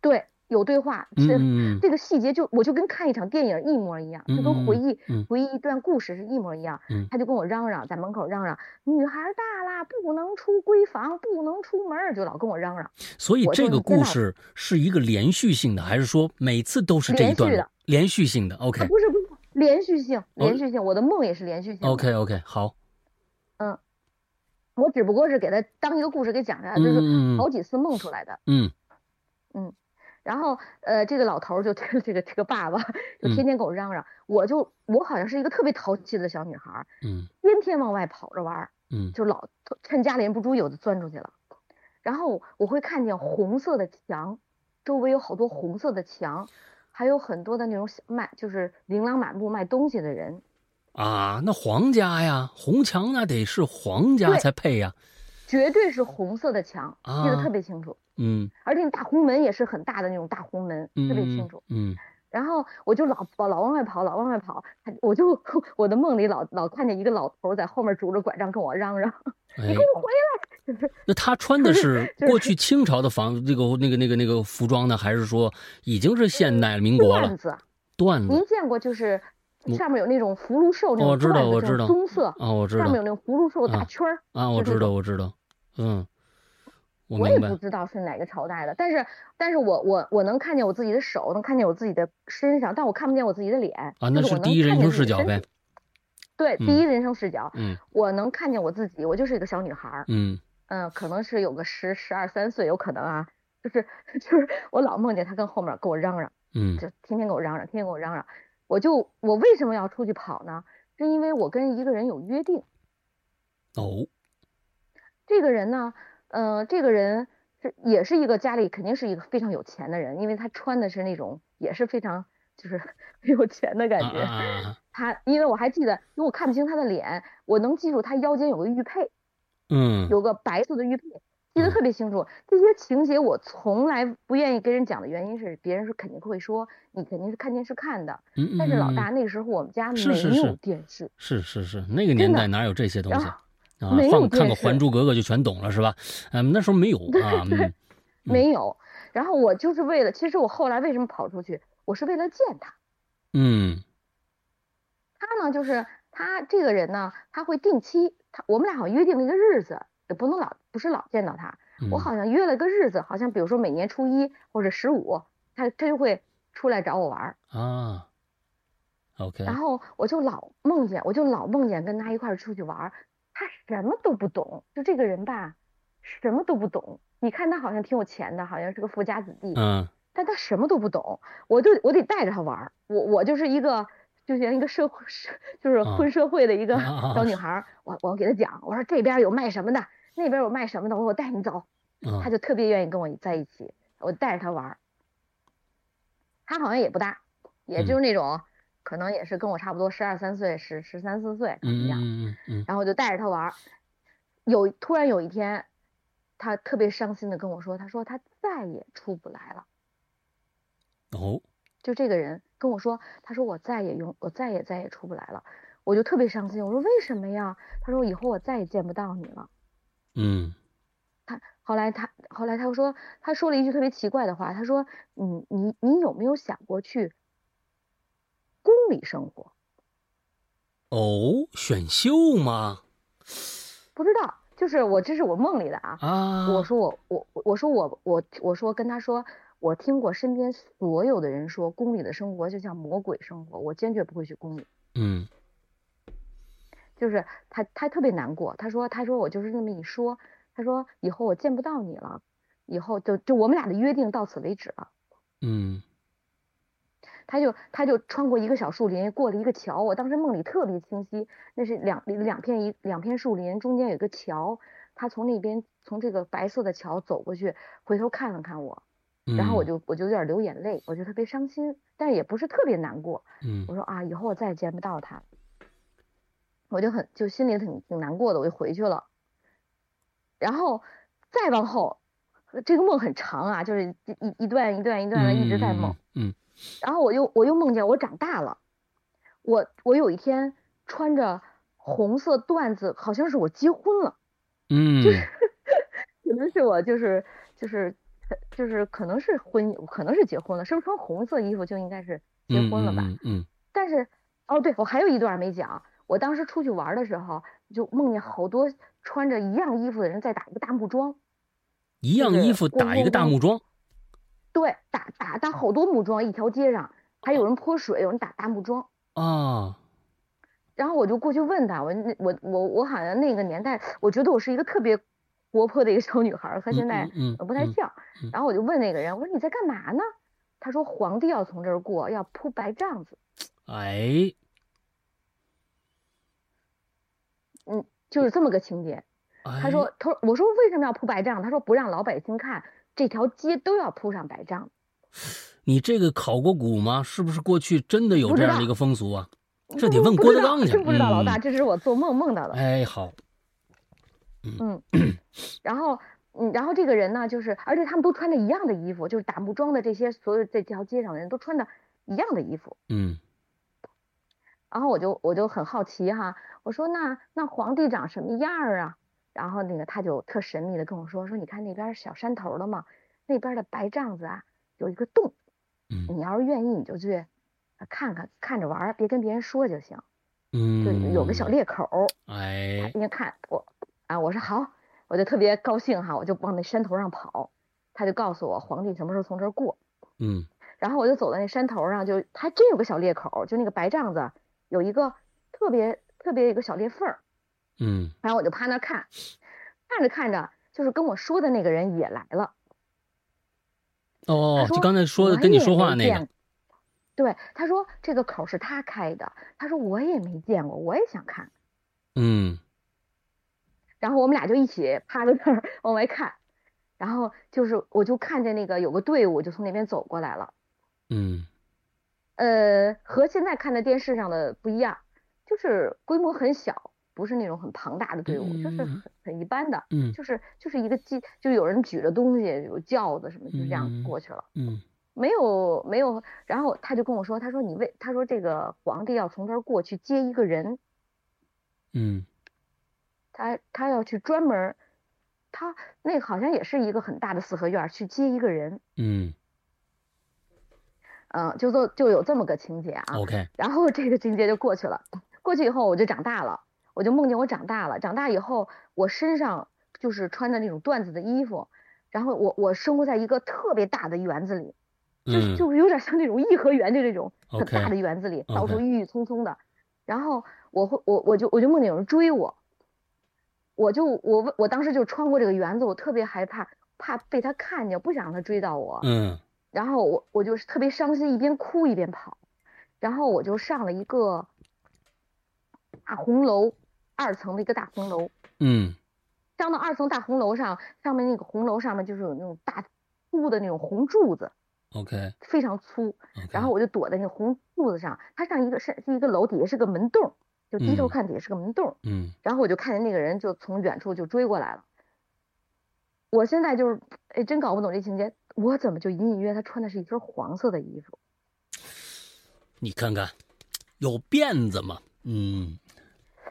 Speaker 3: 对，有对话，
Speaker 2: 嗯
Speaker 3: 是
Speaker 2: 嗯
Speaker 3: 这个细节就我就跟看一场电影一模一样，就跟回忆回忆一段故事是一模一样。
Speaker 2: 嗯
Speaker 3: 他就跟我嚷嚷，在门口嚷嚷，女孩大啦，不能出闺房，不能出门儿，就老跟我嚷嚷。
Speaker 2: 所以这个故事是一个连续性的，还是说每次都是这一段
Speaker 3: 连续的
Speaker 2: 连续性的？OK
Speaker 3: 啊，不是不是，连续性，连续性，我的梦也是连续性。
Speaker 2: OK OK，好，嗯
Speaker 3: 我只不过是给他当一个故事给讲下来，
Speaker 2: 嗯
Speaker 3: 就是好几次梦出来的。
Speaker 2: 嗯嗯
Speaker 3: 然后呃，这个老头儿就 这个这个爸爸就
Speaker 2: 嗯
Speaker 3: 天天跟我嚷嚷，我就我好像是一个特别淘气的小女孩儿，
Speaker 2: 嗯
Speaker 3: 天天往外跑着玩儿。
Speaker 2: 嗯
Speaker 3: 就老趁家里人不注意，我就钻出去了。然后我会看见红色的墙，周围有好多红色的墙，还有很多的那种小卖，就是琳琅满目卖东西的人。
Speaker 2: 啊，那皇家呀，红墙那得是皇家才配呀。
Speaker 3: 绝对是红色的墙，记得
Speaker 2: 啊
Speaker 3: 特别清楚，
Speaker 2: 嗯
Speaker 3: 而且那大红门也是很大的那种大红门，
Speaker 2: 嗯，
Speaker 3: 特别清楚。
Speaker 2: 嗯
Speaker 3: 然后我就老老老往外跑，老往外跑，我就 我的梦里老老看见一个老头在后面拄着拐杖跟我嚷嚷，
Speaker 2: 哎
Speaker 3: 你给，我回来！就 是
Speaker 2: 那他穿的是过去清朝的房那个那个那个那个服装呢，还是说已经是现代民国了？
Speaker 3: 缎子，
Speaker 2: 缎子
Speaker 3: 您见过就是上面有那种福禄寿那种
Speaker 2: 哦我知道我知道
Speaker 3: 棕色，
Speaker 2: 啊，我知道
Speaker 3: 上面有那种福禄寿大
Speaker 2: 啊
Speaker 3: 圈儿。
Speaker 2: 啊，我知道我知道，嗯，我
Speaker 3: 我也不，知道是哪个朝代的，但是但是我我我能看见我自己的手，能看见我自己的身上，但我看不见我自己的脸。
Speaker 2: 啊，那
Speaker 3: 是我
Speaker 2: 第一人
Speaker 3: 看见
Speaker 2: 称视角呗。
Speaker 3: 对，
Speaker 2: 嗯
Speaker 3: 第一人称视角，
Speaker 2: 嗯。
Speaker 3: 我能看见我自己，我就是一个小女孩儿，
Speaker 2: 嗯。
Speaker 3: 嗯，可能是有个十十二三岁，有可能啊，就是 就是我老梦见他跟后面跟我嚷嚷，
Speaker 2: 嗯
Speaker 3: 就天天跟我嚷嚷，天天跟我嚷嚷，我就我为什么要出去跑呢？是因为我跟一个人有约定，
Speaker 2: 哦，
Speaker 3: 这个人呢，呃，这个人是也是一个家里肯定是一个非常有钱的人，因为他穿的是那种也是非常就是 很有钱的感觉。他因为我还记得，因为我看不清他的脸，我能记住他腰间有个玉佩，
Speaker 2: 嗯。
Speaker 3: 有个白色的玉佩，记得
Speaker 2: 嗯。
Speaker 3: 特别清楚。这些情节我从来不愿意跟人讲的原因是，别人是肯定会说你肯定是看电视看的，
Speaker 2: 嗯，
Speaker 3: 但是老
Speaker 2: 嗯
Speaker 3: 大那个时候我们家没有电视，
Speaker 2: 是是是，那个年代哪有这些东西
Speaker 3: 然
Speaker 2: 啊？
Speaker 3: 没有
Speaker 2: 放看个《还珠格格》就全懂了是吧？嗯，那时候没有 啊，
Speaker 3: 没有。然后我就是为了，其实我后来为什么跑出去，我是为了见他。
Speaker 2: 嗯
Speaker 3: 他呢，就是他这个人呢，他会定期，他我们俩好像约定了一个日子，也不能老不是老见到他，
Speaker 2: 嗯，
Speaker 3: 我好像约了个日子，好像比如说每年初一或者十五，他他就会出来找我玩儿，
Speaker 2: 啊，OK，
Speaker 3: 然后我就老梦见，我就老梦见跟他一块儿出去玩儿，他什么都不懂，就这个人吧，什么都不懂。你看他好像挺有钱的，好像是个富家子弟，
Speaker 2: 嗯
Speaker 3: 但他什么都不懂，我就我得带着他玩儿，我我就是一个就像一个社会社 就是
Speaker 2: 啊
Speaker 3: 混社会的一个小女孩儿，我我给他讲，我说这边有卖什么的，那边有卖什么的，我说我带你走，
Speaker 2: 嗯
Speaker 3: 他就特别愿意跟我在一起，我带着他玩儿。他好像也不大，也
Speaker 2: 嗯
Speaker 3: 就是那种、可能也是跟我差不多十二三岁，十十三四岁
Speaker 2: 嗯
Speaker 3: 一样，
Speaker 2: 嗯嗯嗯
Speaker 3: 然后就带着他玩儿。有突然有一天，他特别伤心的跟我说，他说他再也出不来了。
Speaker 2: 哦，
Speaker 3: 就这个人跟我说，他说我再也用我再也再也出不来了，我就特别伤心。我说为什么呀？他说以后我再也见不到你了。
Speaker 2: 嗯
Speaker 3: 他后来他后来他说他说了一句特别奇怪的话，他说你你你有没有想过去宫里生活？
Speaker 2: 哦，选秀吗？
Speaker 3: 不知道，就是我这是我梦里的啊。
Speaker 2: 啊，
Speaker 3: 我说我我我说我我我说跟他说，我听过身边所有的人说，宫里的生活就像魔鬼生活，我坚决不会去宫里。
Speaker 2: 嗯
Speaker 3: 就是他他特别难过，他说他说我就是那么一说，他说以后我见不到你了，以后就就我们俩的约定到此为止了。
Speaker 2: 嗯
Speaker 3: 他就他就穿过一个小树林，过了一个桥，我当时梦里特别清晰，那是两两片一两片树林中间有一个桥，他从那边从这个白色的桥走过去，回头看了看我，
Speaker 2: 嗯，
Speaker 3: 然后我就我就有点流眼泪，我就特别伤心，但是也不是特别难过，
Speaker 2: 嗯
Speaker 3: 我说啊，以后我再也见不到他，我就很就心里挺挺难过的，我就回去了。然后再往后，这个梦很长啊，就是一一一段一段一段的一直在梦。
Speaker 2: 嗯
Speaker 3: 然后我又我又梦见我长大了，我我有一天穿着红色缎子，好像是我结婚了，
Speaker 2: 嗯
Speaker 3: 可能是我就是就是就是可能是婚可能是结婚了，是不是穿红色衣服就应该是结
Speaker 2: 嗯
Speaker 3: 婚了吧？
Speaker 2: 嗯嗯
Speaker 3: 但是，哦，对，我还有一段没讲。我当时出去玩的时候，就梦见好多穿着一样衣服的人在打一个大木桩。
Speaker 2: 一样衣服打一个大木桩，
Speaker 3: 对，打打打好多木桩，一条街上还有人泼水，有人打大木桩。
Speaker 2: 啊，
Speaker 3: 然后我就过去问他，我那我我我好像那个年代，我觉得我是一个特别活泼的一个小女孩，和现在不太
Speaker 2: 嗯
Speaker 3: 像
Speaker 2: 嗯。
Speaker 3: 然后我就问那个人，我说你在干嘛呢？他说皇帝要从这儿过，要铺白帐子。
Speaker 2: 哎，
Speaker 3: 嗯，就是这么个情节。
Speaker 2: 哎
Speaker 3: 他说：“他说我说为什么要铺白帐？他说不让老百姓看，这条街都要铺上白帐。
Speaker 2: 你这个考过古吗？是不是过去真的有这样的一个风俗啊？这得问郭德纲去
Speaker 3: 真不知道老大，
Speaker 2: 嗯
Speaker 3: 这是我做梦梦到的。
Speaker 2: 哎，好，嗯
Speaker 3: 嗯，然后嗯，然后这个人呢，就是而且他们都穿着一样的衣服，就是打木桩的这些所有这条街上的人都穿着一样的衣服。
Speaker 2: 嗯
Speaker 3: 然后我就我就很好奇哈，我说那那皇帝长什么样儿啊？然后那个他就特神秘的跟我说说，你看那边小山头了吗？那边的白帐子啊有一个洞，
Speaker 2: 嗯
Speaker 3: 你要是愿意你就去呃看看看着玩，别跟别人说就行，
Speaker 2: 嗯，
Speaker 3: 就有个小裂口儿。
Speaker 2: 哎，
Speaker 3: 因为看我啊，我说好，我就特别高兴哈，我就往那山头上跑，他就告诉我皇帝什么时候从这儿过，
Speaker 2: 嗯
Speaker 3: 然后我就走在那山头上，就还真有个小裂口，就那个白帐子有一个特别特别一个小裂缝儿，
Speaker 2: 嗯。
Speaker 3: 然后我就趴那儿看，看着看着，就是跟我说的那个人也来了。
Speaker 2: 哦就刚才说的跟你说话那个
Speaker 3: 对，他说这个口是他开的，他说我也没见过，我也想看。
Speaker 2: 嗯。
Speaker 3: 然后我们俩就一起趴在那儿往外看，然后就是我就看见那个有个队伍就从那边走过来了，
Speaker 2: 嗯。
Speaker 3: 呃，和现在看的电视上的不一样，就是规模很小，不是那种很庞大的队伍，就是
Speaker 2: 嗯
Speaker 3: 很很一般的，
Speaker 2: 嗯
Speaker 3: 就是就是一个机，就有人举着东西，有轿子什么，就这样
Speaker 2: 嗯
Speaker 3: 过去了。
Speaker 2: 嗯
Speaker 3: 没有没有，然后他就跟我说，他说你为他说这个皇帝要从这儿过去接一个人，
Speaker 2: 嗯
Speaker 3: 他他要去专门，他那个好像也是一个很大的四合院去接一个人，
Speaker 2: 嗯
Speaker 3: 嗯、就做就有这么个情节啊。
Speaker 2: ，OK，
Speaker 3: 然后这个情节就过去了，过去以后我就长大了，我就梦见我长大了，长大以后我身上就是穿的那种缎子的衣服，然后我我生活在一个特别大的园子里，就是
Speaker 2: 嗯
Speaker 3: 就是有点像那种颐和园的这种很大的园子里，到处郁郁葱葱的。然后我会我我就我就梦见有人追我，我就我我当时就穿过这个园子，我特别害怕，怕被他看见，不想让他追到我。
Speaker 2: 嗯
Speaker 3: 然后我我就是特别伤心，一边哭一边跑，然后我就上了一个大红楼，二层的一个大红楼，
Speaker 2: 嗯
Speaker 3: 上到二层大红楼上，上面那个红楼上面就是有那种大粗的那种红柱子
Speaker 2: ，，OK，
Speaker 3: 非常粗然后我就躲在那个红柱子上，它上一个是是一个楼，底下是个门洞，就低头
Speaker 2: 嗯
Speaker 3: 看底下是个门洞，
Speaker 2: 嗯
Speaker 3: 然后我就看见那个人就从远处就追过来了。我现在就是，哎，真搞不懂这情节，我怎么就隐隐约约他穿的是一身黄色的衣服？
Speaker 2: 你看看，有辫子吗？嗯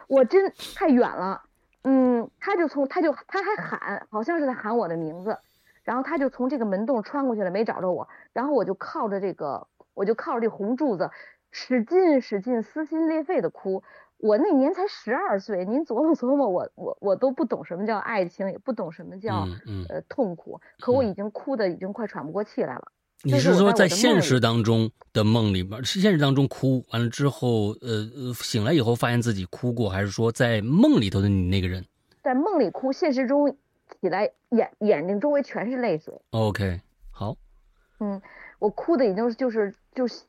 Speaker 3: 我真太远了，嗯，他就从他就他还喊，好像是在喊我的名字，然后他就从这个门洞穿过去了，没找着我，然后我就靠着这个，我就靠着这红柱子，使劲使劲撕心裂肺的哭。我那年才十二岁，您琢磨 琢磨，我我我都不懂什么叫爱情，也不懂什么叫、
Speaker 2: 嗯嗯，
Speaker 3: 呃痛苦，可我
Speaker 2: 嗯
Speaker 3: 已经哭的已经快喘不过气来了。
Speaker 2: 你
Speaker 3: 是
Speaker 2: 说在现实当中的梦里边，是现实当中哭完了之后，呃呃，醒来以后发现自己哭过，还是说在梦里头的你那个人？
Speaker 3: 在梦里哭，现实中起来眼眼睛周围全是泪水。
Speaker 2: ？OK，好，
Speaker 3: 嗯，我哭的已经就是就是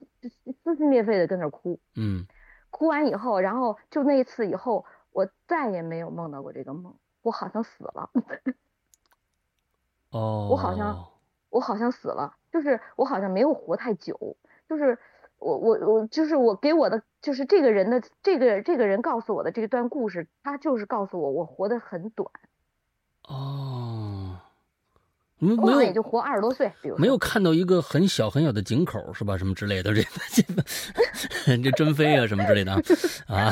Speaker 3: 撕心裂肺的跟那儿哭，
Speaker 2: 嗯。
Speaker 3: 哭完以后，然后就那一次以后，我再也没有梦到过这个梦，我好像死了，
Speaker 2: 哦，
Speaker 3: 我好像我好像死了，就是我好像没有活太久，就是我我我就是我给我的就是这个人的这个这个人告诉我的这段故事，他就是告诉我我活得很短，
Speaker 2: 哦，没
Speaker 3: 有也就活二十多岁，比如
Speaker 2: 没有看到一个很小很小的井口是吧？什么之类的，这这 这珍妃啊什么之类的 啊 啊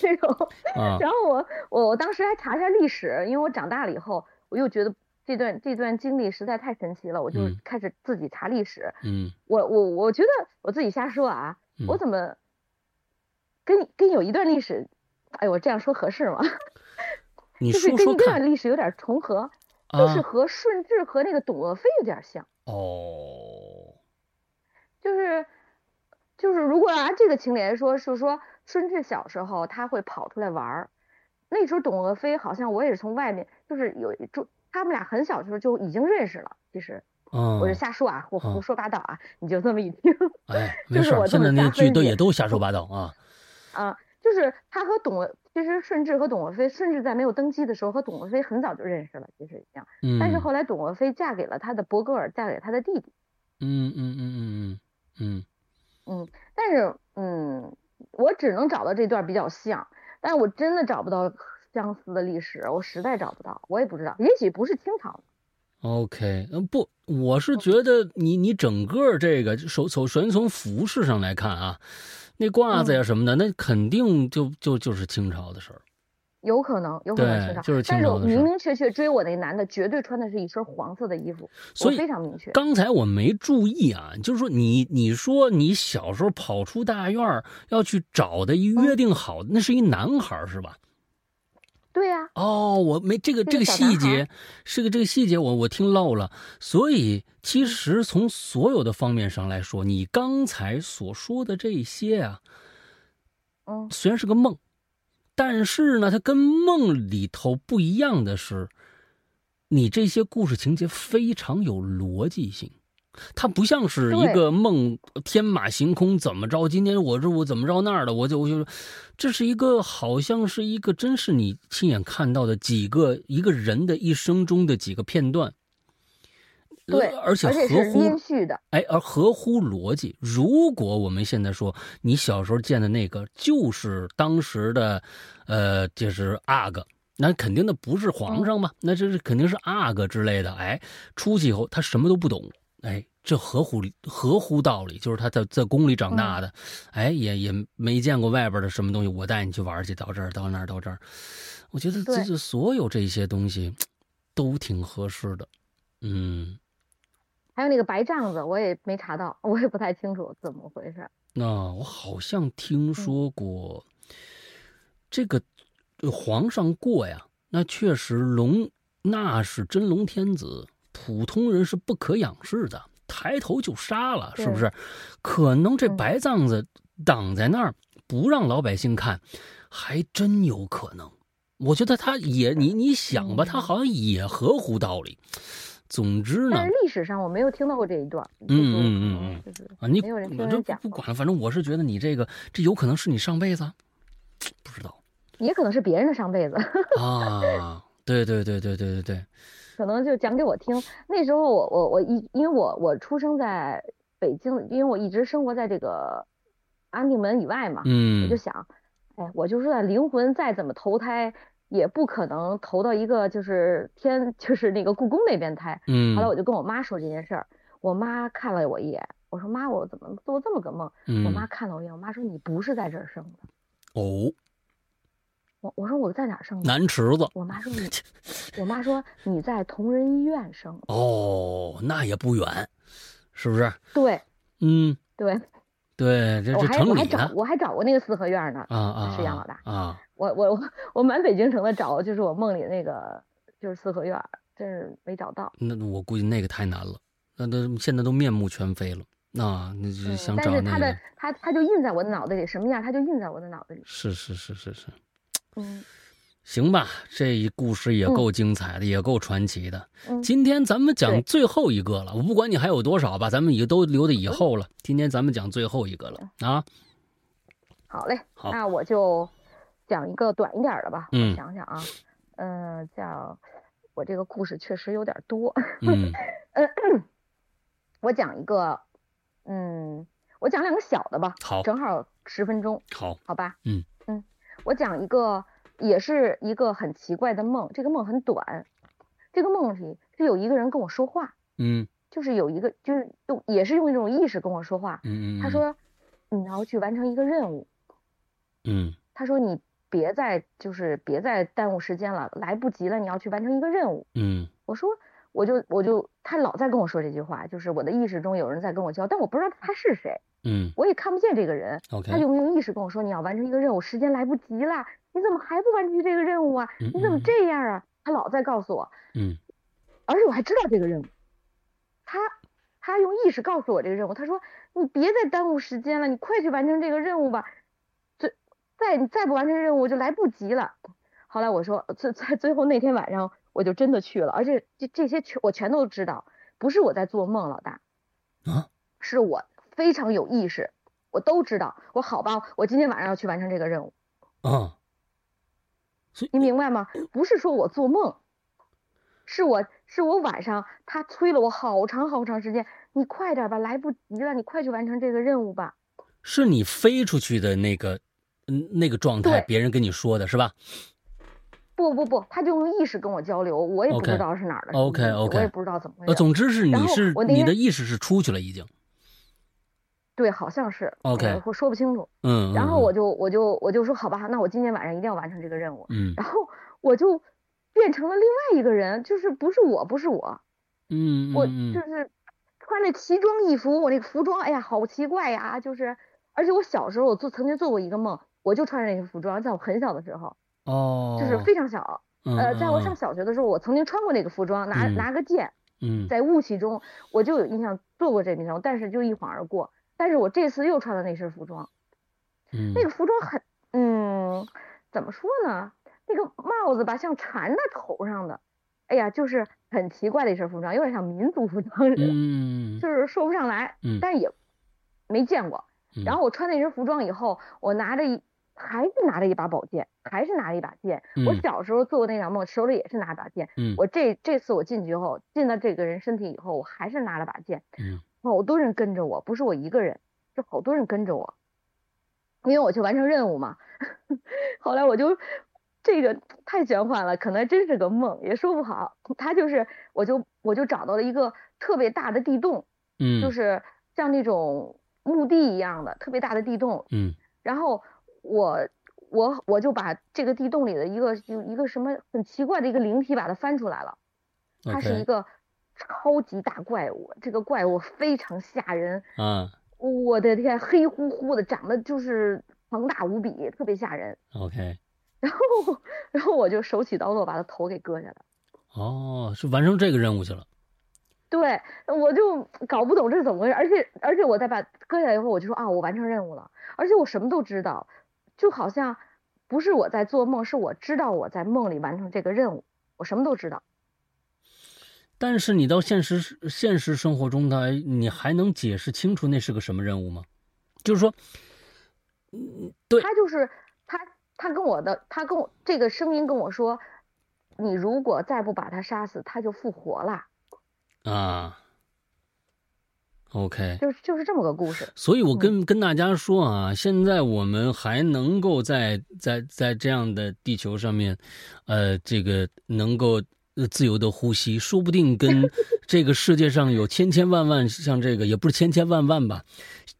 Speaker 3: 这种。
Speaker 2: 啊
Speaker 3: 然后我我我当时还查一下历史，因为我长大了以后，我又觉得这段这段经历实在太神奇了，我就
Speaker 2: 嗯。
Speaker 3: 开始自己查历史。
Speaker 2: 嗯。
Speaker 3: 我我我觉得我自己瞎说啊，
Speaker 2: 嗯。
Speaker 3: 我怎么跟跟有一段历史，哎，我这样说合适吗？
Speaker 2: 你
Speaker 3: 就是跟一段历史有点重合，就是
Speaker 2: 啊。
Speaker 3: 和顺治和那个董鄂妃有点像，
Speaker 2: 哦。
Speaker 3: 就是就是如果按这个情理来说，是说顺治小时候他会跑出来玩儿，那时候董鄂妃好像我也是从外面，就是有就他们俩很小的时候就已经认识了，其实
Speaker 2: 嗯
Speaker 3: 我就瞎说啊，我
Speaker 2: 嗯
Speaker 3: 胡说八道啊，你就这么一听
Speaker 2: 哎 没
Speaker 3: 就是
Speaker 2: 事，现在那
Speaker 3: 我这么瞎分析
Speaker 2: 剧都也都瞎 说八道啊。
Speaker 3: 啊，就是他和董，其实顺治和董鄂妃，顺治在没有登基的时候和董鄂妃很早就认识了，其实一样，
Speaker 2: 嗯，
Speaker 3: 但是后来董鄂妃嫁给了他的伯格尔，嫁给他的弟弟，
Speaker 2: 嗯嗯嗯嗯嗯嗯。
Speaker 3: 嗯，但是嗯，我只能找到这段比较像，但是我真的找不到相似的历史，我实在找不到，我也不知道，也许不是清朝的。
Speaker 2: OK，嗯，不，我是觉得你你整个这个首首首先从服饰上来看啊，那褂子呀什么的，那肯定就就就是清朝的事儿。
Speaker 3: 有可能，有可能清朝，
Speaker 2: 就是清
Speaker 3: 但是我
Speaker 2: 朝的事儿
Speaker 3: 明明确确追我那男的，绝对穿的是一身黄色的衣服，
Speaker 2: 所以
Speaker 3: 非常明确。
Speaker 2: 刚才我没注意啊，就是说你你说你小时候跑出大院儿要去找的约定好的，那是一男孩是吧？
Speaker 3: 对呀、
Speaker 2: 哦，我没这个这个细节，是个这个细节我我听漏了，所以其实从所有的方面上来说，你刚才所说的这些啊，
Speaker 3: 嗯，
Speaker 2: 虽然是个梦，但是呢，它跟梦里头不一样的是，你这些故事情节非常有逻辑性。它不像是一个梦，天马行空，怎么着？今天我这我怎么着那儿的，我就我就，这是一个好像是一个真是你亲眼看到的几个一个人的一生中的几个片段，
Speaker 3: 对，
Speaker 2: 呃而且合乎
Speaker 3: 连续的，
Speaker 2: 哎，而合乎逻辑。如果我们现在说你小时候见的那个就是当时的，呃，就是阿哥，那肯定的不是皇上嘛，那这是肯定是阿哥之类的。哎，出去以后他什么都不懂，哎，这合乎合乎道理，就是他在在宫里长大的，哎，也也没见过外边的什么东西，我带你去玩去，到这儿到那儿到这儿，我觉得这
Speaker 3: 对
Speaker 2: 这所有这些东西都挺合适的，嗯。
Speaker 3: 还有那个白帐子，我也没查到，我也不太清楚怎么回事。
Speaker 2: 那、我好像听说过，这个呃皇上过呀，那确实龙那是真龙天子，普通人是不可仰视的，抬头就杀了，是不是？可能这
Speaker 3: 嗯
Speaker 2: 白藏子挡在那儿，不让老百姓看，还真有可能。我觉得他也，你你想吧，
Speaker 3: 嗯
Speaker 2: 他好像也合乎道理。总之呢
Speaker 3: 但是，历史上我没有听到过这一段。
Speaker 2: 嗯嗯嗯嗯
Speaker 3: 就是
Speaker 2: 啊，你
Speaker 3: 没有人讲
Speaker 2: 不不管了，反正我是觉得你这个，这有可能是你上辈子啊，不知道
Speaker 3: 也可能是别人的上辈子，
Speaker 2: 啊。对对对对对对对，
Speaker 3: 可能就讲给我听。那时候我我我一因为我我出生在北京，因为我一直生活在这个安定门以外嘛，我
Speaker 2: 嗯
Speaker 3: 就想，哎，我就说灵魂再怎么投胎，也不可能投到一个就是天 就是那个故宫那边胎。
Speaker 2: 嗯
Speaker 3: 后来我就跟我妈说这件事儿，我妈看了我一眼，我说妈，我怎么做这么个梦？我妈
Speaker 2: 嗯
Speaker 3: 看了我一眼，我妈说你不是在这儿生的。
Speaker 2: 哦，
Speaker 3: 我我说我在哪儿生的？
Speaker 2: 南池子
Speaker 3: 我妈说你，我妈说你在同仁医院生的。
Speaker 2: 哦，那也不远，是不是？
Speaker 3: 对
Speaker 2: 嗯，
Speaker 3: 对，
Speaker 2: 对，这
Speaker 3: 我
Speaker 2: 这
Speaker 3: 还我还找我还找过那个四合院呢。
Speaker 2: 啊啊
Speaker 3: 是杨老大
Speaker 2: 啊，
Speaker 3: 我我我我满北京城的找，就是我梦里那个就是四合院，真是没找到。
Speaker 2: 那我估计那个太难了，那都现在都面目全非了。那那就
Speaker 3: 嗯，
Speaker 2: 想
Speaker 3: 但是他的
Speaker 2: 找那个，
Speaker 3: 他他就印在我的脑子里，什么样他就印在我的脑子里。
Speaker 2: 是是是是是，
Speaker 3: 嗯
Speaker 2: 行吧，这一故事也
Speaker 3: 嗯
Speaker 2: 够精彩的，也够传奇的。
Speaker 3: 嗯，
Speaker 2: 今天咱们讲最后一个了，我不管你还有多少吧，咱们也都留到以后了。今天咱们讲最后一个了啊，
Speaker 3: 好嘞，
Speaker 2: 好
Speaker 3: 那我就讲一个短一点的吧。
Speaker 2: 嗯
Speaker 3: 我想想啊，嗯、叫我这个故事确实有点多。我讲一个，嗯，我讲两个小的吧，
Speaker 2: 好
Speaker 3: 正好十分钟，
Speaker 2: 好，
Speaker 3: 好吧？
Speaker 2: 嗯
Speaker 3: 嗯，我讲一个，也是一个很奇怪的梦，这个梦很短，这个梦里是有一个人跟我说话，
Speaker 2: 嗯。
Speaker 3: 就是有一个就是用也是用一种意识跟我说话，
Speaker 2: 嗯嗯，
Speaker 3: 他说你要去完成一个任务，
Speaker 2: 嗯。
Speaker 3: 他说你别再就是别再耽误时间了，来不及了，你要去完成一个任务。
Speaker 2: 嗯。
Speaker 3: 我说我就我就他老在跟我说这句话，就是我的意识中有人在跟我交，但我不知道他是谁，
Speaker 2: 嗯。
Speaker 3: 我也看不见这个人
Speaker 2: ，，OK，
Speaker 3: 他就用意识跟我说你要完成一个任务，时间来不及了，你怎么还不完成这个任务啊？
Speaker 2: 嗯？
Speaker 3: 你怎么
Speaker 2: 嗯。
Speaker 3: 这样啊？他老在告诉我，
Speaker 2: 嗯。
Speaker 3: 而且我还知道这个任务，他他用意识告诉我这个任务，他说你别再耽误时间了，你快去完成这个任务吧，最再你再不完成任务就来不及了。后来我说，最在最后那天晚上我就真的去了，而且这这些全我全都知道，不是我在做梦，老大，
Speaker 2: 啊，
Speaker 3: 是我非常有意识，我都知道。我好吧，我今天晚上要去完成这个任务，
Speaker 2: 啊，
Speaker 3: 你明白吗？不是说我做梦，是我是我晚上他催了我好长好长时间，你快点吧，来不及了，你快去完成这个任务吧。
Speaker 2: 是你飞出去的那个，嗯，那个状态，别人跟你说的是吧？
Speaker 3: 不不不，他就用意识跟我交流，我也不知道是哪儿的
Speaker 2: OK，OK
Speaker 3: 我也不知道怎么回
Speaker 2: 呃，
Speaker 3: 事。
Speaker 2: 总之是你是你的意识是出去了已经。
Speaker 3: 对，好像是
Speaker 2: OK
Speaker 3: 呃我说不清楚。
Speaker 2: 嗯，
Speaker 3: 然后
Speaker 2: 嗯
Speaker 3: 我就我就我就说好吧，那我今天晚上一定要完成这个任务。
Speaker 2: 嗯
Speaker 3: 然后我就变成了另外一个人，就是不是我，不是我，我
Speaker 2: 嗯嗯嗯
Speaker 3: 就是穿着奇装异服，我那个服装，哎呀，好奇怪呀！就是，而且我小时候我做曾经做过一个梦，我就穿着那个服装，在我很小的时候，
Speaker 2: 哦，
Speaker 3: 就是非常小。
Speaker 2: 嗯
Speaker 3: 呃，在我上
Speaker 2: 嗯
Speaker 3: 小学的时候，我曾经穿过那个服装，拿
Speaker 2: 嗯
Speaker 3: 拿个剑，
Speaker 2: 嗯
Speaker 3: 在雾气中，我就有印象做过这个梦，但是就一晃而过。但是我这次又穿了那身服装，
Speaker 2: 嗯
Speaker 3: 那个服装很，嗯，怎么说呢？那个帽子吧，像缠在头上的，哎呀，就是很奇怪的一身服装，有点像民族服装似的，
Speaker 2: 嗯
Speaker 3: 就是说不上来，
Speaker 2: 嗯
Speaker 3: 但是也没见过。
Speaker 2: 嗯
Speaker 3: 然后我穿那身服装以后，我拿着一还是拿着一把宝剑，还是拿着一把剑。我
Speaker 2: 嗯
Speaker 3: 小时候做过那场梦，手里也是拿把剑。
Speaker 2: 嗯
Speaker 3: 我这这次我进去后，进到这个人身体以后，我还是拿了把剑。
Speaker 2: 嗯
Speaker 3: 好多人跟着我，不是我一个人，就好多人跟着我，因为我去完成任务嘛。后来我就这个太玄幻了，可能真是个梦，也说不好。他就是，我就我就找到了一个特别大的地洞，
Speaker 2: 嗯，
Speaker 3: 就是像那种墓地一样的特别大的地洞，
Speaker 2: 嗯。
Speaker 3: 然后我我我就把这个地洞里的一个就一个什么很奇怪的一个灵体把它翻出来了，它是一个超级大怪物，这个怪物非常吓人，
Speaker 2: 嗯
Speaker 3: 我的天，黑乎乎的，长得就是庞大无比，特别吓人。
Speaker 2: OK
Speaker 3: 然后然后我就手起刀落把他头给割下来。
Speaker 2: 哦，是完成这个任务去了。
Speaker 3: 对，我就搞不懂这是怎么回事，而且而且我再把割下来以后，我就说啊，我完成任务了，而且我什么都知道，就好像不是我在做梦，是我知道我在梦里完成这个任务，我什么都知道。
Speaker 2: 但是你到现实现实生活中呢，你还能解释清楚那是个什么任务吗？就是说，嗯，对，
Speaker 3: 他就是他，他跟我的，他跟我这个声音跟我说，你如果再不把他杀死，他就复活了，
Speaker 2: 啊，OK，
Speaker 3: 就是就是这么个故事。
Speaker 2: 所以我跟、跟大家说啊，现在我们还能够在在在这样的地球上面，呃，这个能够呃自由的呼吸，说不定跟 这个世界上有千千万万像这个，也不是千千万万吧，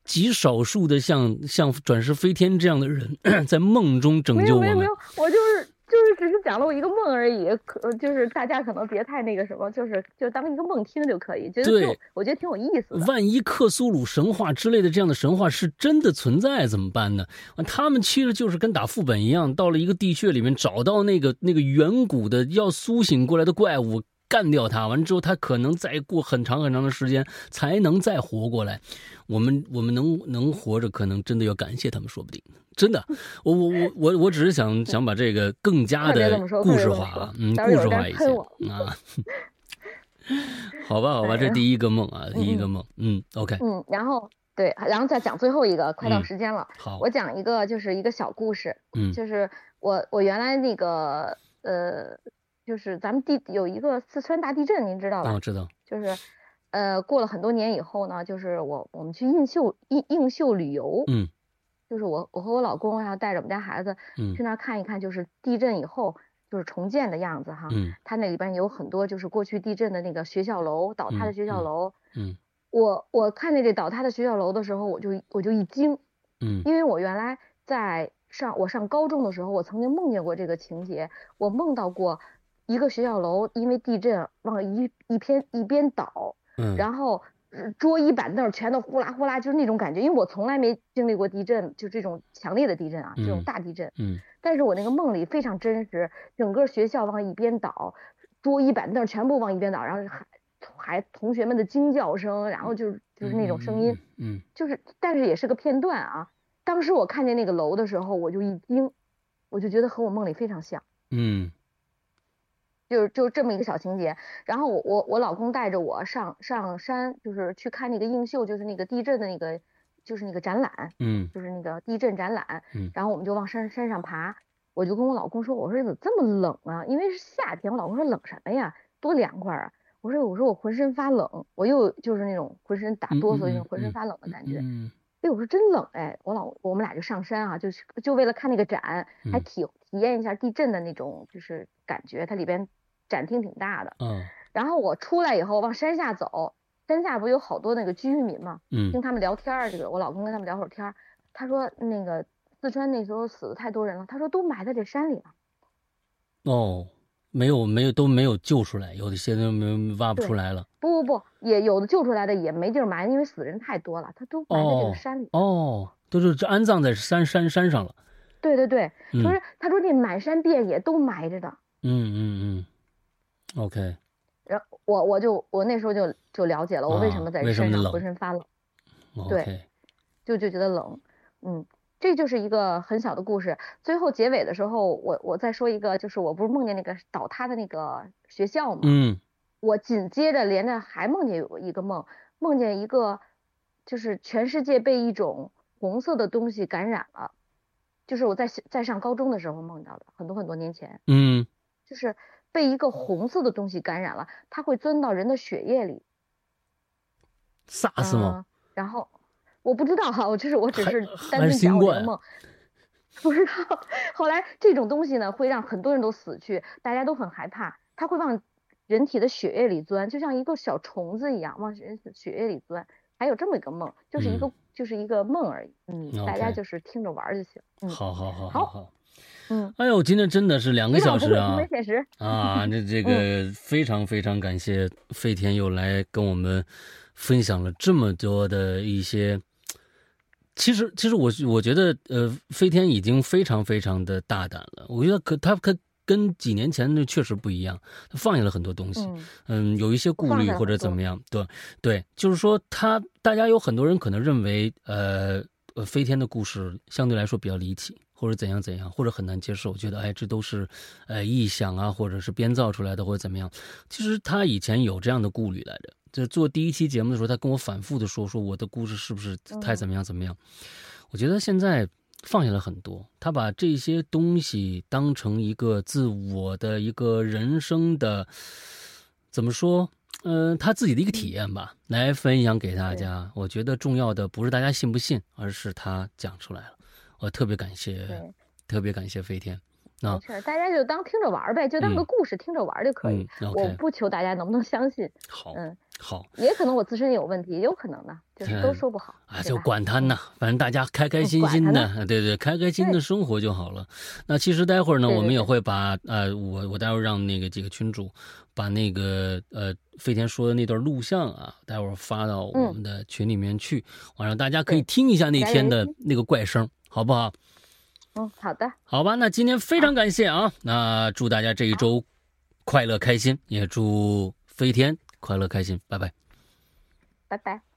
Speaker 2: 极少数的像像转世飞天这样的人，在梦中拯救我们
Speaker 3: 没有没有没有，我就是就是只是讲了我一个梦而已，可就是大家可能别太那个什么，就是就当一个梦听就可以，觉得
Speaker 2: 对
Speaker 3: 我觉得挺有意思的。
Speaker 2: 万一克苏鲁神话之类的这样的神话是真的存在怎么办呢？啊他们其实就是跟打副本一样，到了一个地穴里面找到那个那个远古的要苏醒过来的怪物，干掉他，完之后他可能再过很长很长的时间才能再活过来。我们我们能能活着，可能真的要感谢他们，说不定。真的。我我我我我只是想想把这个更加的故事化了，嗯，故事化一些啊。好吧，好吧，这第一个梦啊，第一个梦，嗯，OK，
Speaker 3: 嗯，然后对，然后再讲最后一个，快到
Speaker 2: 嗯
Speaker 3: 时间了，
Speaker 2: 好，
Speaker 3: 我讲一个就是一个小故事，
Speaker 2: 嗯。
Speaker 3: 就是我我原来那个呃，就是咱们地有一个四川大地震，您知道吧？
Speaker 2: 哦，我知道，
Speaker 3: 就是呃，过了很多年以后呢，就是我我们去映秀映映秀旅游，
Speaker 2: 嗯。
Speaker 3: 就是我我和我老公，然后带着我们家孩子
Speaker 2: 嗯
Speaker 3: 去。那儿看一看，就是地震以后就是重建的样子哈。
Speaker 2: 嗯。
Speaker 3: 它那里边有很多就是过去地震的那个学校楼，倒塌的
Speaker 2: 嗯
Speaker 3: 学校
Speaker 2: 嗯
Speaker 3: 楼。
Speaker 2: 嗯。
Speaker 3: 我我看见这倒塌的学校楼的时候，我就我就一惊，
Speaker 2: 嗯。
Speaker 3: 因为我原来在上我上高中的时候，我曾经梦见过这个情节，我梦到过一个学校楼因为地震往一一边一边倒，
Speaker 2: 嗯，
Speaker 3: 然后呃桌椅板凳全都呼啦呼啦，就是那种感觉。因为我从来没经历过地震，就这种强烈的地震啊，这种
Speaker 2: 嗯
Speaker 3: 大地震。
Speaker 2: 嗯
Speaker 3: 但是我那个梦里非常真实，整个学校往一边倒，桌椅板凳全部往一边倒，然后还还同学们的惊叫声，然后就是就是那种声音，
Speaker 2: 嗯
Speaker 3: 就是但是也是个片段啊。当时我看见那个楼的时候，我就一惊，我就觉得和我梦里非常像。
Speaker 2: 嗯
Speaker 3: 就是就是这么一个小情节，然后我我我老公带着我上上山，就是去看那个映秀，就是那个地震的那个，就是那个展览，
Speaker 2: 嗯
Speaker 3: 就是那个地震展览。
Speaker 2: 嗯
Speaker 3: 然后我们就往山山上爬，我就跟我老公说，我说怎么这么冷啊？因为是夏天，我老公说冷什么呀？多凉快啊！我说我说我浑身发冷，我又就是那种浑身打
Speaker 2: 嗯
Speaker 3: 哆嗦，
Speaker 2: 嗯
Speaker 3: 那种浑身
Speaker 2: 嗯
Speaker 3: 发冷的感觉。
Speaker 2: 嗯
Speaker 3: 哎，我说真冷哎，我老我们俩就上山啊，就是就为了看那个展，还
Speaker 2: 嗯。
Speaker 3: 体体验一下地震的那种就是感觉，它里边展厅挺大的。
Speaker 2: 嗯。
Speaker 3: 然后我出来以后往山下走，山下不有好多那个居民嘛，
Speaker 2: 嗯。
Speaker 3: 听他们聊天儿，这个我老公跟他们聊会儿天儿，他说那个四川那时候死的太多人了，他说都埋在这山里了。
Speaker 2: 哦，没有没有都没有救出来，有的些都没挖不出来了。
Speaker 3: 不不不，也有的救出来的也没地儿埋，因为死人太多了，他都埋在这
Speaker 2: 哦
Speaker 3: 个山里。
Speaker 2: 哦，都是这安葬在山山山上了。
Speaker 3: 对对对，
Speaker 2: 嗯
Speaker 3: 说是他说这满山遍野都埋着的。
Speaker 2: 嗯嗯嗯，OK，
Speaker 3: 然后我我就我那时候就就了解了，我为什么
Speaker 2: 啊
Speaker 3: 在山上浑身发冷
Speaker 2: ，OK，
Speaker 3: 就就觉得冷，嗯，这就是一个很小的故事。最后结尾的时候，我我再说一个，就是我不是梦见那个倒塌的那个学校吗？
Speaker 2: 嗯
Speaker 3: 我紧接着连着还梦见有一个梦，梦见一个就是全世界被一种红色的东西感染了，就是我在在上高中的时候梦到的，很多很多年前，
Speaker 2: 嗯
Speaker 3: 就是被一个红色的东西感染了，它会钻到人的血液里。
Speaker 2: ，SARS 吗？
Speaker 3: 嗯，然后我不知道哈，我就是我只是单纯
Speaker 2: 新冠
Speaker 3: 讲我的梦，不知道。后来这种东西呢，会让很多人都死去，大家都很害怕，它会往人体的血液里钻，就像一个小虫子一样往人血液里钻。还有这么一个梦，就是一个、
Speaker 2: 嗯
Speaker 3: 就是一个梦而已，嗯，大家就是听着玩儿就行，嗯
Speaker 2: 好好好
Speaker 3: 好
Speaker 2: 好。
Speaker 3: 嗯，
Speaker 2: 哎呦，今天真的是两个小时啊啊！这这个非常非常感谢飞天又来跟我们分享了这么多的一些。其实，其实我我觉得，呃，飞天已经非常非常的大胆了。我觉得可他可跟几年前那确实不一样，他放下了很多东西。
Speaker 3: 嗯
Speaker 2: 嗯，有一些顾虑或者怎么样，对对，就是说他大家有很多人可能认为，呃呃，飞天的故事相对来说比较离奇，或者怎样怎样，或者很难接受，觉得哎这都是呃臆想啊，或者是编造出来的，或者怎么样。其实他以前有这样的顾虑来着，就做第一期节目的时候，他跟我反复的说说我的故事是不是太
Speaker 3: 嗯
Speaker 2: 怎么样怎么样。我觉得现在放下了很多，他把这些东西当成一个自我的一个人生的，怎么说？嗯、他自己的一个体验吧，来分享给大家。我觉得重要的不是大家信不信，而是他讲出来了。我特别感谢，特别感谢飞天。啊
Speaker 3: 没事儿，大家就当听着玩儿呗，就当个
Speaker 2: 嗯
Speaker 3: 故事听着玩儿就可以。
Speaker 2: 嗯
Speaker 3: 我不求大家能不能相信，
Speaker 2: 好，
Speaker 3: 嗯，
Speaker 2: 好。
Speaker 3: 也可能我自身有问题，也有可能的，就是都
Speaker 2: 嗯
Speaker 3: 说不好
Speaker 2: 啊，就管他呢，反正大家开开
Speaker 3: 嗯
Speaker 2: 心心的，对对，开开心心的生活就好了。那其实待会儿呢，我们也会把呃，我我待会儿让那个几个群主把那个呃飞天说的那段录像啊，待会儿发到我们的群里面去，完让大家可以听一下那天的那个怪声，好不好？
Speaker 3: 嗯，好的，
Speaker 2: 好吧，那今天非常感谢啊，那祝大家这一周快乐开心，也祝飞天快乐开心，拜拜。
Speaker 3: 拜拜。